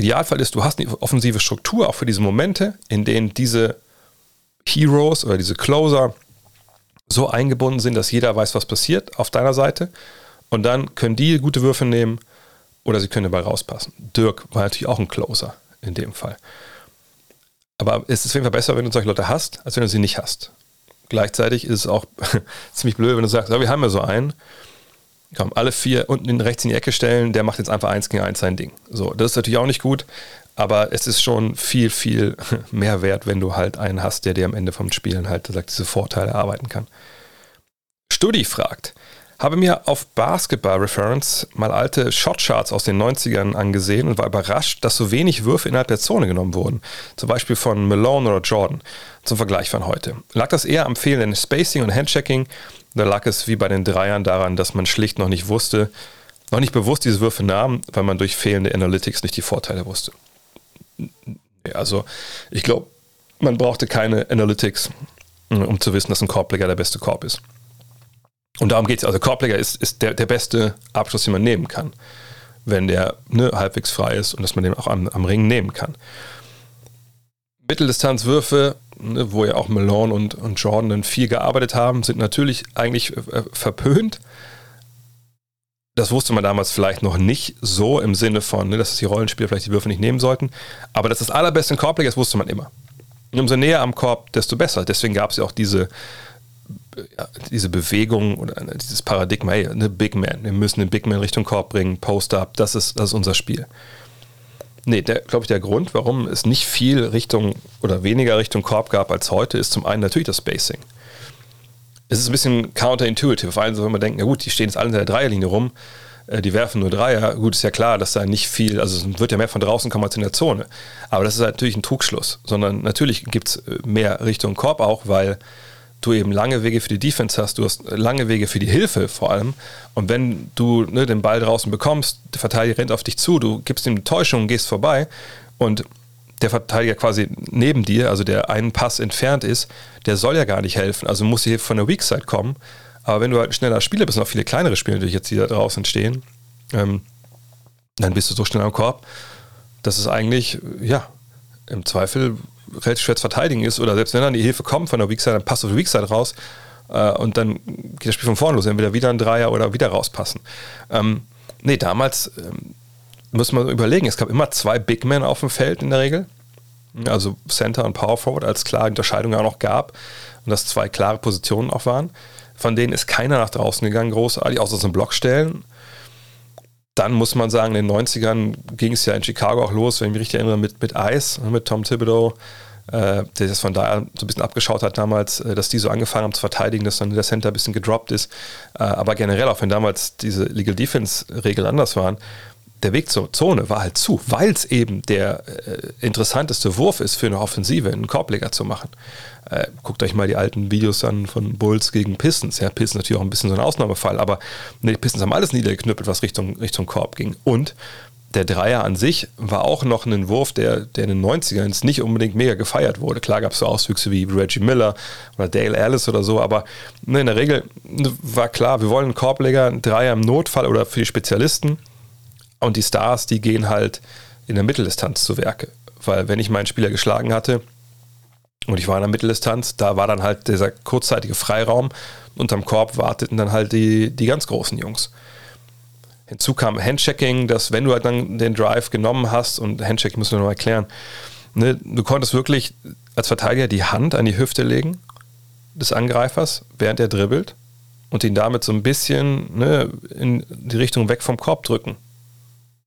Idealfall ist, du hast eine offensive Struktur auch für diese Momente, in denen diese Heroes oder diese Closer so eingebunden sind, dass jeder weiß, was passiert auf deiner Seite. Und dann können die gute Würfe nehmen oder sie können dabei rauspassen. Dirk war natürlich auch ein Closer in dem Fall. Aber es ist auf jeden Fall besser, wenn du solche Leute hast, als wenn du sie nicht hast. Gleichzeitig ist es auch ziemlich blöd, wenn du sagst, ja, wir haben ja so einen, komm, alle vier unten rechts in die Ecke stellen, der macht jetzt einfach eins gegen eins sein Ding. So, das ist natürlich auch nicht gut, aber es ist schon viel, viel mehr wert, wenn du halt einen hast, der dir am Ende vom Spielen halt sagt, diese Vorteile erarbeiten kann. Studi fragt, habe mir auf Basketball Reference mal alte Shotcharts aus den 90ern angesehen und war überrascht, dass so wenig Würfe innerhalb der Zone genommen wurden. Zum Beispiel von Malone oder Jordan. Zum Vergleich von heute. Lag das eher am fehlenden Spacing und Handchecking? Oder lag es wie bei den Dreiern daran, dass man schlicht noch nicht wusste, noch nicht bewusst diese Würfe nahm, weil man durch fehlende Analytics nicht die Vorteile wusste? Also, ich glaube, man brauchte keine Analytics, um zu wissen, dass ein Korbleger der beste Korb ist. Und darum geht es. Also Korbleger ist, ist der, der beste Abschluss, den man nehmen kann, wenn der ne, halbwegs frei ist und dass man den auch am, am Ring nehmen kann. Mitteldistanzwürfe, ne, wo ja auch Malone und, und Jordan dann viel gearbeitet haben, sind natürlich eigentlich äh, verpönt. Das wusste man damals vielleicht noch nicht so im Sinne von, ne, dass die Rollenspieler vielleicht die Würfe nicht nehmen sollten. Aber dass das allerbeste in Korbleger ist, wusste man immer. Und umso näher am Korb, desto besser. Deswegen gab es ja auch diese diese Bewegung oder dieses Paradigma, hey, eine Big Man, wir müssen den Big Man Richtung Korb bringen, Post-Up, das ist, das ist unser Spiel. Nee, glaube ich, der Grund, warum es nicht viel Richtung oder weniger Richtung Korb gab als heute, ist zum einen natürlich das Spacing. Es ist ein bisschen counterintuitive. Vor allem, wenn man denkt, na gut, die stehen jetzt alle in der Dreierlinie rum, äh, die werfen nur Dreier. Gut, ist ja klar, dass da nicht viel, also es wird ja mehr von draußen kommen als in der Zone. Aber das ist halt natürlich ein Trugschluss, sondern natürlich gibt es äh, mehr Richtung Korb auch, weil du eben lange Wege für die Defense hast, du hast lange Wege für die Hilfe vor allem. Und wenn du ne, den Ball draußen bekommst, der Verteidiger rennt auf dich zu, du gibst ihm Täuschung, gehst vorbei und der Verteidiger quasi neben dir, also der einen Pass entfernt ist, der soll ja gar nicht helfen. Also muss hier von der Weak Side kommen. Aber wenn du halt ein schneller Spieler bist, noch viele kleinere Spieler natürlich jetzt, die da draußen stehen, ähm, dann bist du so schnell am Korb, dass es eigentlich, ja, im Zweifel relativ schwer zu verteidigen ist oder selbst wenn dann die Hilfe kommt von der Weakside, dann passt auf die Weakside raus äh, und dann geht das Spiel von vorne los, entweder wieder ein Dreier oder wieder rauspassen. Ähm, nee, damals ähm, muss man überlegen, es gab immer zwei Big Men auf dem Feld in der Regel, also Center und Power Forward, als klare Unterscheidung auch noch gab und dass zwei klare Positionen auch waren. Von denen ist keiner nach draußen gegangen, großartig, außer einem Blockstellen dann muss man sagen, in den 90ern ging es ja in Chicago auch los, wenn ich mich richtig erinnere, mit, mit Ice, mit Tom Thibodeau, äh, der das von daher so ein bisschen abgeschaut hat damals, äh, dass die so angefangen haben zu verteidigen, dass dann der Center ein bisschen gedroppt ist. Äh, aber generell, auch wenn damals diese Legal Defense-Regeln anders waren, der Weg zur Zone war halt zu, weil es eben der äh, interessanteste Wurf ist für eine Offensive, einen Korbleger zu machen. Äh, guckt euch mal die alten Videos an von Bulls gegen Pistons. Ja, Pistons natürlich auch ein bisschen so ein Ausnahmefall, aber nee, die Pistons haben alles niedergeknüppelt, was Richtung, Richtung Korb ging. Und der Dreier an sich war auch noch ein Wurf, der, der in den 90ern nicht unbedingt mega gefeiert wurde. Klar gab es so Auswüchse wie Reggie Miller oder Dale Ellis oder so, aber ne, in der Regel war klar, wir wollen einen Korbleger, einen Dreier im Notfall oder für die Spezialisten. Und die Stars, die gehen halt in der Mitteldistanz zu Werke. Weil wenn ich meinen Spieler geschlagen hatte und ich war in der Mitteldistanz, da war dann halt dieser kurzzeitige Freiraum. Unterm Korb warteten dann halt die, die ganz großen Jungs. Hinzu kam Handchecking, dass wenn du halt dann den Drive genommen hast, und Handchecking müssen wir noch erklären, ne, du konntest wirklich als Verteidiger die Hand an die Hüfte legen des Angreifers, während er dribbelt und ihn damit so ein bisschen ne, in die Richtung weg vom Korb drücken.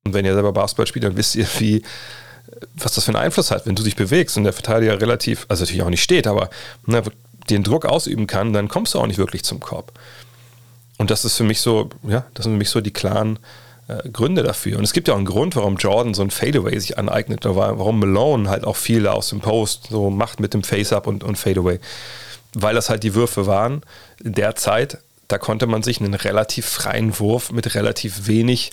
Und wenn ihr selber Basketball spielt, dann wisst ihr, wie, was das für einen Einfluss hat, wenn du dich bewegst und der Verteidiger relativ, also natürlich auch nicht steht, aber ne, den Druck ausüben kann, dann kommst du auch nicht wirklich zum Korb. Und das ist für mich so, ja, das sind für mich so die klaren äh, Gründe dafür. Und es gibt ja auch einen Grund, warum Jordan so ein Fadeaway sich aneignet, oder warum Malone halt auch viel aus dem Post so macht mit dem Face-Up und, und Fadeaway. Weil das halt die Würfe waren in der Zeit, da konnte man sich einen relativ freien Wurf mit relativ wenig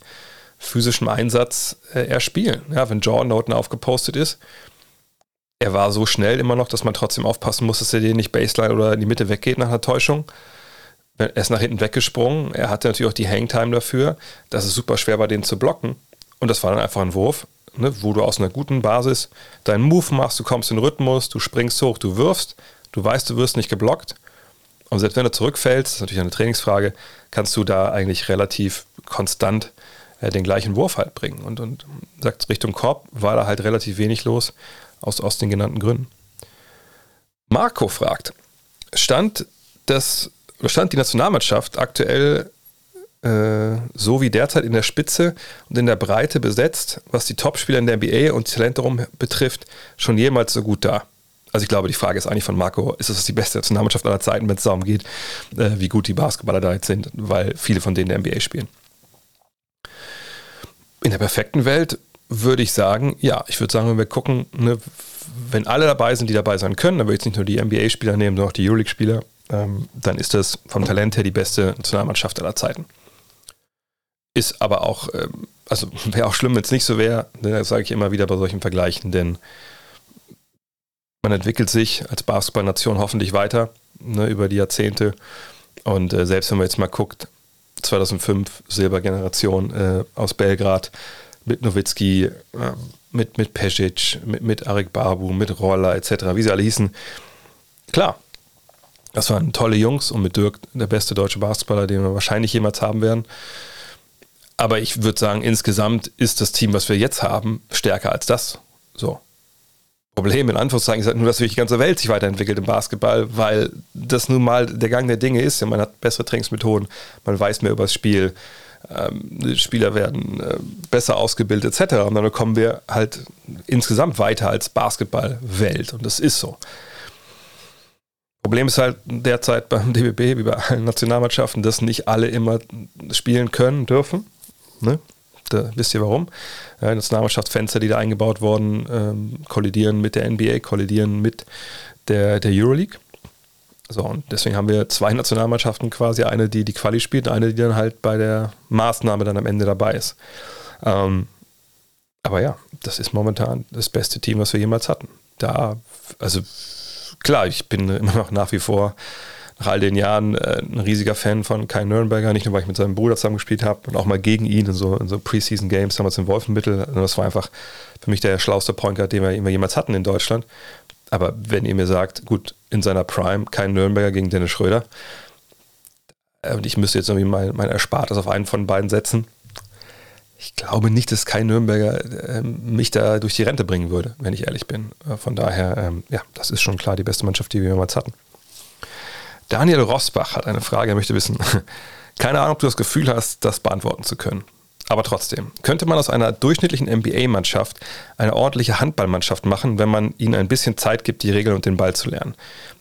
physischem Einsatz äh, erspielen. Ja, wenn Jordan da unten aufgepostet ist, er war so schnell immer noch, dass man trotzdem aufpassen muss, dass er den nicht Baseline oder in die Mitte weggeht nach einer Täuschung. Er ist nach hinten weggesprungen. Er hatte natürlich auch die Hangtime dafür. Das ist super schwer bei denen zu blocken. Und das war dann einfach ein Wurf, ne, wo du aus einer guten Basis deinen Move machst, du kommst in Rhythmus, du springst hoch, du wirfst, du weißt, du wirst nicht geblockt. Und selbst wenn du zurückfällst, das ist natürlich eine Trainingsfrage, kannst du da eigentlich relativ konstant äh, den gleichen Wurf halt bringen. Und, und sagt Richtung Korb war da halt relativ wenig los, aus, aus den genannten Gründen. Marco fragt, stand das stand die Nationalmannschaft aktuell äh, so wie derzeit in der Spitze und in der Breite besetzt, was die Topspieler in der NBA und die Talente rum betrifft, schon jemals so gut da? Also ich glaube, die Frage ist eigentlich von Marco, ist das die beste Nationalmannschaft aller Zeiten, wenn es darum geht, äh, wie gut die Basketballer da jetzt sind, weil viele von denen in der NBA spielen. In der perfekten Welt würde ich sagen, ja, ich würde sagen, wenn wir gucken, ne, wenn alle dabei sind, die dabei sein können, dann würde ich nicht nur die NBA-Spieler nehmen, sondern auch die Euroleague-Spieler, ähm, dann ist das vom Talent her die beste Nationalmannschaft aller Zeiten. Ist aber auch, ähm, also wäre auch schlimm, wenn es nicht so wäre, ne, das sage ich immer wieder bei solchen Vergleichen, denn man entwickelt sich als Basketballnation hoffentlich weiter ne, über die Jahrzehnte. Und äh, selbst wenn man jetzt mal guckt, 2005 Silbergeneration äh, aus Belgrad mit Nowitzki, äh, mit, mit Pesic, mit, mit Arik Babu, mit Roller etc., wie sie alle hießen. Klar, das waren tolle Jungs und mit Dirk der beste deutsche Basketballer, den wir wahrscheinlich jemals haben werden. Aber ich würde sagen, insgesamt ist das Team, was wir jetzt haben, stärker als das. So. Problem in Anführungszeichen ist halt nur, dass die ganze Welt sich weiterentwickelt im Basketball, weil das nun mal der Gang der Dinge ist. Ja, man hat bessere Trainingsmethoden, man weiß mehr über das Spiel, ähm, Spieler werden äh, besser ausgebildet etc. Und dann kommen wir halt insgesamt weiter als Basketballwelt und das ist so. Problem ist halt derzeit beim DBB, wie bei allen Nationalmannschaften, dass nicht alle immer spielen können dürfen. Ne? Da wisst ihr warum. Ja, Nationalmannschaftsfenster, die da eingebaut wurden, ähm, kollidieren mit der NBA, kollidieren mit der, der Euroleague. So, und deswegen haben wir zwei Nationalmannschaften quasi, eine, die die Quali spielt, eine, die dann halt bei der Maßnahme dann am Ende dabei ist. Ähm, aber ja, das ist momentan das beste Team, was wir jemals hatten. Da, also klar, ich bin immer noch nach wie vor nach all den Jahren äh, ein riesiger Fan von Kai Nürnberger, nicht nur weil ich mit seinem Bruder zusammen gespielt habe und auch mal gegen ihn in so, in so Preseason Games damals in Wolfenbüttel. Das war einfach für mich der schlauste den wir, den wir jemals hatten in Deutschland. Aber wenn ihr mir sagt, gut, in seiner Prime kein Nürnberger gegen Dennis Schröder äh, und ich müsste jetzt irgendwie mein, mein Erspartes auf einen von beiden setzen, ich glaube nicht, dass kein Nürnberger äh, mich da durch die Rente bringen würde, wenn ich ehrlich bin. Äh, von daher, ähm, ja, das ist schon klar die beste Mannschaft, die wir jemals hatten. Daniel Rosbach hat eine Frage, er möchte wissen, keine Ahnung, ob du das Gefühl hast, das beantworten zu können. Aber trotzdem, könnte man aus einer durchschnittlichen NBA-Mannschaft eine ordentliche Handballmannschaft machen, wenn man ihnen ein bisschen Zeit gibt, die Regeln und den Ball zu lernen?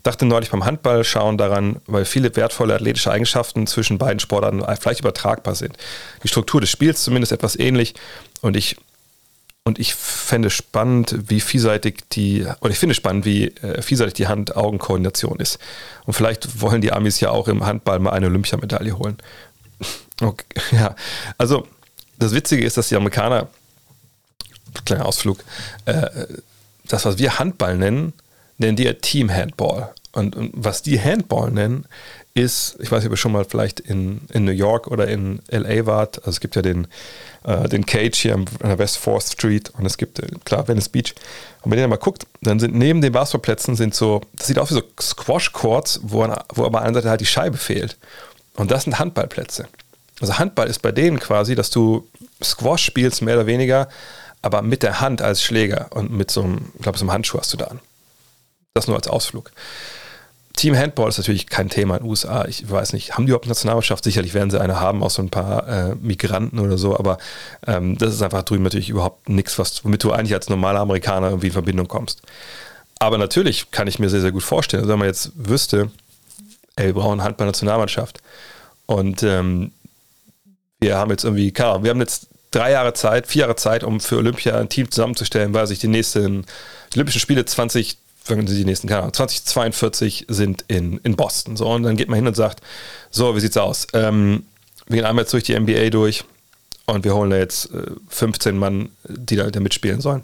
Dachte neulich beim Handball schauen daran, weil viele wertvolle athletische Eigenschaften zwischen beiden Sportarten vielleicht übertragbar sind. Die Struktur des Spiels zumindest etwas ähnlich und ich und ich fände spannend, wie vielseitig die, oder ich finde spannend, wie äh, vielseitig die Hand-Augen-Koordination ist. Und vielleicht wollen die Amis ja auch im Handball mal eine Olympiamedaille holen. Okay, ja, also das Witzige ist, dass die Amerikaner kleiner Ausflug. Äh, das, was wir Handball nennen, nennen die ja Team Handball. Und, und, was die Handball nennen, ist, ich weiß nicht, ob ihr schon mal vielleicht in, in New York oder in LA wart. Also es gibt ja den, äh, den Cage hier an der West 4th Street und es gibt, äh, klar, Venice Beach. Und wenn ihr mal guckt, dann sind neben den Basketballplätzen sind so, das sieht aus wie so Squash-Courts, wo, wo aber an einer Seite halt die Scheibe fehlt. Und das sind Handballplätze. Also Handball ist bei denen quasi, dass du Squash spielst, mehr oder weniger, aber mit der Hand als Schläger und mit so einem, ich glaube, so einem Handschuh hast du da an. Das nur als Ausflug. Team Handball ist natürlich kein Thema in den USA. Ich weiß nicht, haben die überhaupt eine Nationalmannschaft? Sicherlich werden sie eine haben, aus so ein paar äh, Migranten oder so, aber ähm, das ist einfach drüben natürlich überhaupt nichts, was, womit du eigentlich als normaler Amerikaner irgendwie in Verbindung kommst. Aber natürlich kann ich mir sehr, sehr gut vorstellen, also wenn man jetzt wüsste, ey, wir brauchen Handball-Nationalmannschaft und ähm, wir haben jetzt irgendwie, klar, wir haben jetzt drei Jahre Zeit, vier Jahre Zeit, um für Olympia ein Team zusammenzustellen, weil sich die nächsten Olympischen Spiele 20 die nächsten, keine Ahnung, 2042 sind in, in Boston. So, und dann geht man hin und sagt, so, wie sieht's aus? Ähm, wir gehen einmal jetzt durch die NBA durch und wir holen da jetzt äh, 15 Mann, die da, da mitspielen sollen.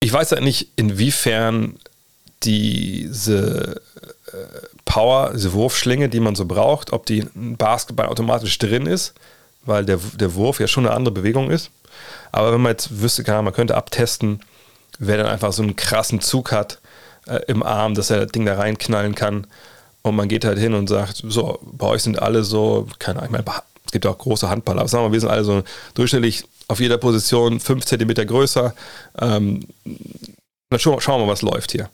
Ich weiß halt nicht, inwiefern diese äh, Power, diese Wurfschlinge, die man so braucht, ob die in Basketball automatisch drin ist, weil der, der Wurf ja schon eine andere Bewegung ist. Aber wenn man jetzt wüsste, kann, man könnte abtesten, wer dann einfach so einen krassen Zug hat äh, im Arm, dass er das Ding da reinknallen kann. Und man geht halt hin und sagt, so, bei euch sind alle so, keine Ahnung, ich meine, es gibt auch große Handballer, aber sagen wir, wir sind alle so durchschnittlich auf jeder Position 5 cm größer. Ähm, dann schauen wir mal, was läuft hier.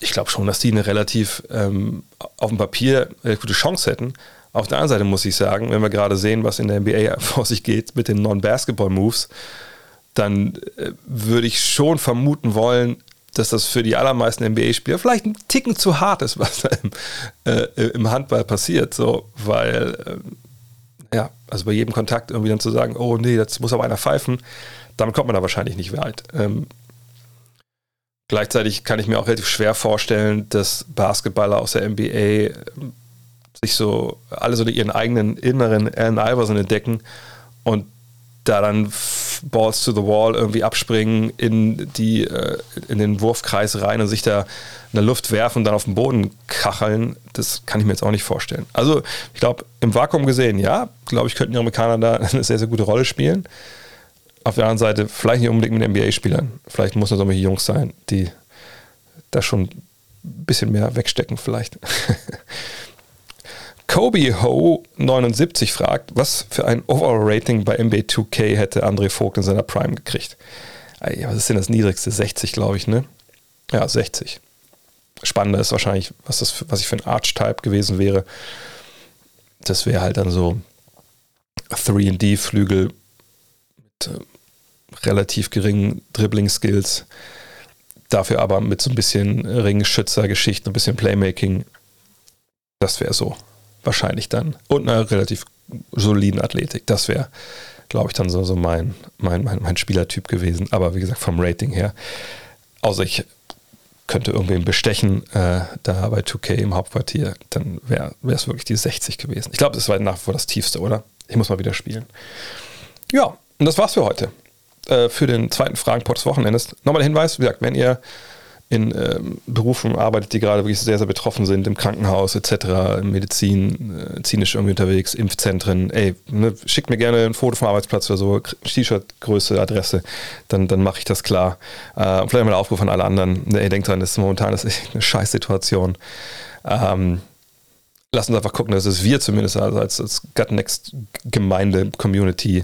Ich glaube schon, dass die eine relativ ähm, auf dem Papier eine gute Chance hätten. Auf der anderen Seite muss ich sagen, wenn wir gerade sehen, was in der NBA vor sich geht mit den Non-Basketball-Moves, dann äh, würde ich schon vermuten wollen, dass das für die allermeisten NBA-Spieler vielleicht ein Ticken zu hart ist, was da im, äh, im Handball passiert. So, weil, äh, ja, also bei jedem Kontakt irgendwie dann zu sagen, oh nee, das muss aber einer pfeifen, damit kommt man da wahrscheinlich nicht weit. Ähm, gleichzeitig kann ich mir auch relativ schwer vorstellen, dass Basketballer aus der NBA äh, sich so alle so ihren eigenen inneren Allen Iverson entdecken und da dann Balls to the Wall irgendwie abspringen in, die, äh, in den Wurfkreis rein und sich da in der Luft werfen und dann auf den Boden kacheln, das kann ich mir jetzt auch nicht vorstellen. Also ich glaube, im Vakuum gesehen, ja, glaube ich, könnten die Amerikaner da eine sehr, sehr gute Rolle spielen. Auf der anderen Seite, vielleicht nicht unbedingt mit NBA-Spielern. Vielleicht muss es solche Jungs sein, die da schon ein bisschen mehr wegstecken, vielleicht. Kobe Ho 79 fragt, was für ein Overall-Rating bei NBA 2K hätte André Vogt in seiner Prime gekriegt? Was ist denn das niedrigste? 60, glaube ich, ne? Ja, 60. Spannender ist wahrscheinlich, was, das, was ich für ein Archetype gewesen wäre. Das wäre halt dann so 3D-Flügel mit äh, relativ geringen Dribbling-Skills. Dafür aber mit so ein bisschen Ringschützer-Geschichten, ein bisschen Playmaking. Das wäre so wahrscheinlich dann. Und einer relativ soliden Athletik. Das wäre, glaube ich, dann so, so mein, mein, mein, mein Spielertyp gewesen. Aber wie gesagt, vom Rating her. Außer ich könnte irgendwen bestechen, äh, da bei 2K im Hauptquartier, dann wäre es wirklich die 60 gewesen. Ich glaube, das war nach wie vor das tiefste, oder? Ich muss mal wieder spielen. Ja, und das war's für heute. Äh, für den zweiten Fragenpot des Wochenendes. Nochmal der Hinweis, wie gesagt, wenn ihr in ähm, Berufen arbeitet, die gerade wirklich sehr, sehr betroffen sind, im Krankenhaus etc., in Medizin, äh, klinisch irgendwie unterwegs, Impfzentren, ey, ne, schickt mir gerne ein Foto vom Arbeitsplatz oder so, T-Shirt, Größe, Adresse, dann, dann mache ich das klar. Äh, und vielleicht mal ein Aufruf an alle anderen, ne, ey, denkt dran, das ist momentan das ist eine Scheißsituation. Ähm, lasst uns einfach gucken, dass es wir zumindest also als, als Gut Next Gemeinde, Community,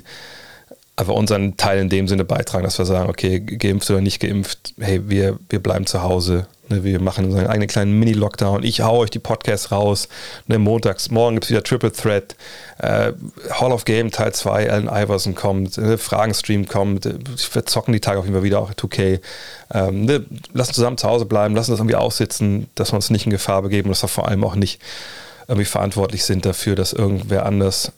einfach unseren Teil in dem Sinne beitragen, dass wir sagen, okay, geimpft oder nicht geimpft, hey, wir, wir bleiben zu Hause. Ne, wir machen unseren eigenen kleinen Mini-Lockdown. Ich hau euch die Podcasts raus. Ne, montags, morgen gibt es wieder Triple Threat. Äh, Hall of Game Teil 2, Allen Iverson kommt, ne, Fragenstream kommt. Wir zocken die Tage auf jeden Fall wieder auch 2K. Ähm, ne, lassen zusammen zu Hause bleiben, lassen das irgendwie aussitzen, dass wir uns nicht in Gefahr begeben und dass wir vor allem auch nicht irgendwie verantwortlich sind dafür, dass irgendwer anders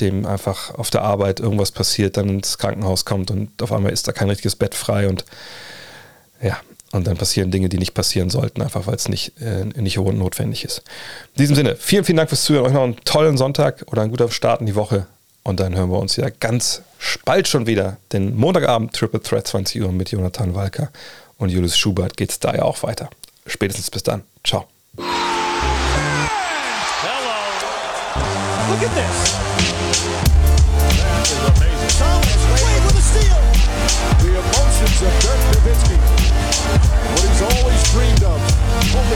dem einfach auf der Arbeit irgendwas passiert, dann ins Krankenhaus kommt und auf einmal ist da kein richtiges Bett frei und ja, und dann passieren Dinge, die nicht passieren sollten, einfach weil es nicht, äh, nicht notwendig ist. In diesem Sinne, vielen, vielen Dank fürs Zuhören. Euch noch einen tollen Sonntag oder einen guten Start in die Woche. Und dann hören wir uns ja ganz bald schon wieder, den Montagabend Triple Threat 20 Uhr mit Jonathan Walker und Julius Schubert geht es da ja auch weiter. Spätestens bis dann. Ciao. Hello. Look at this.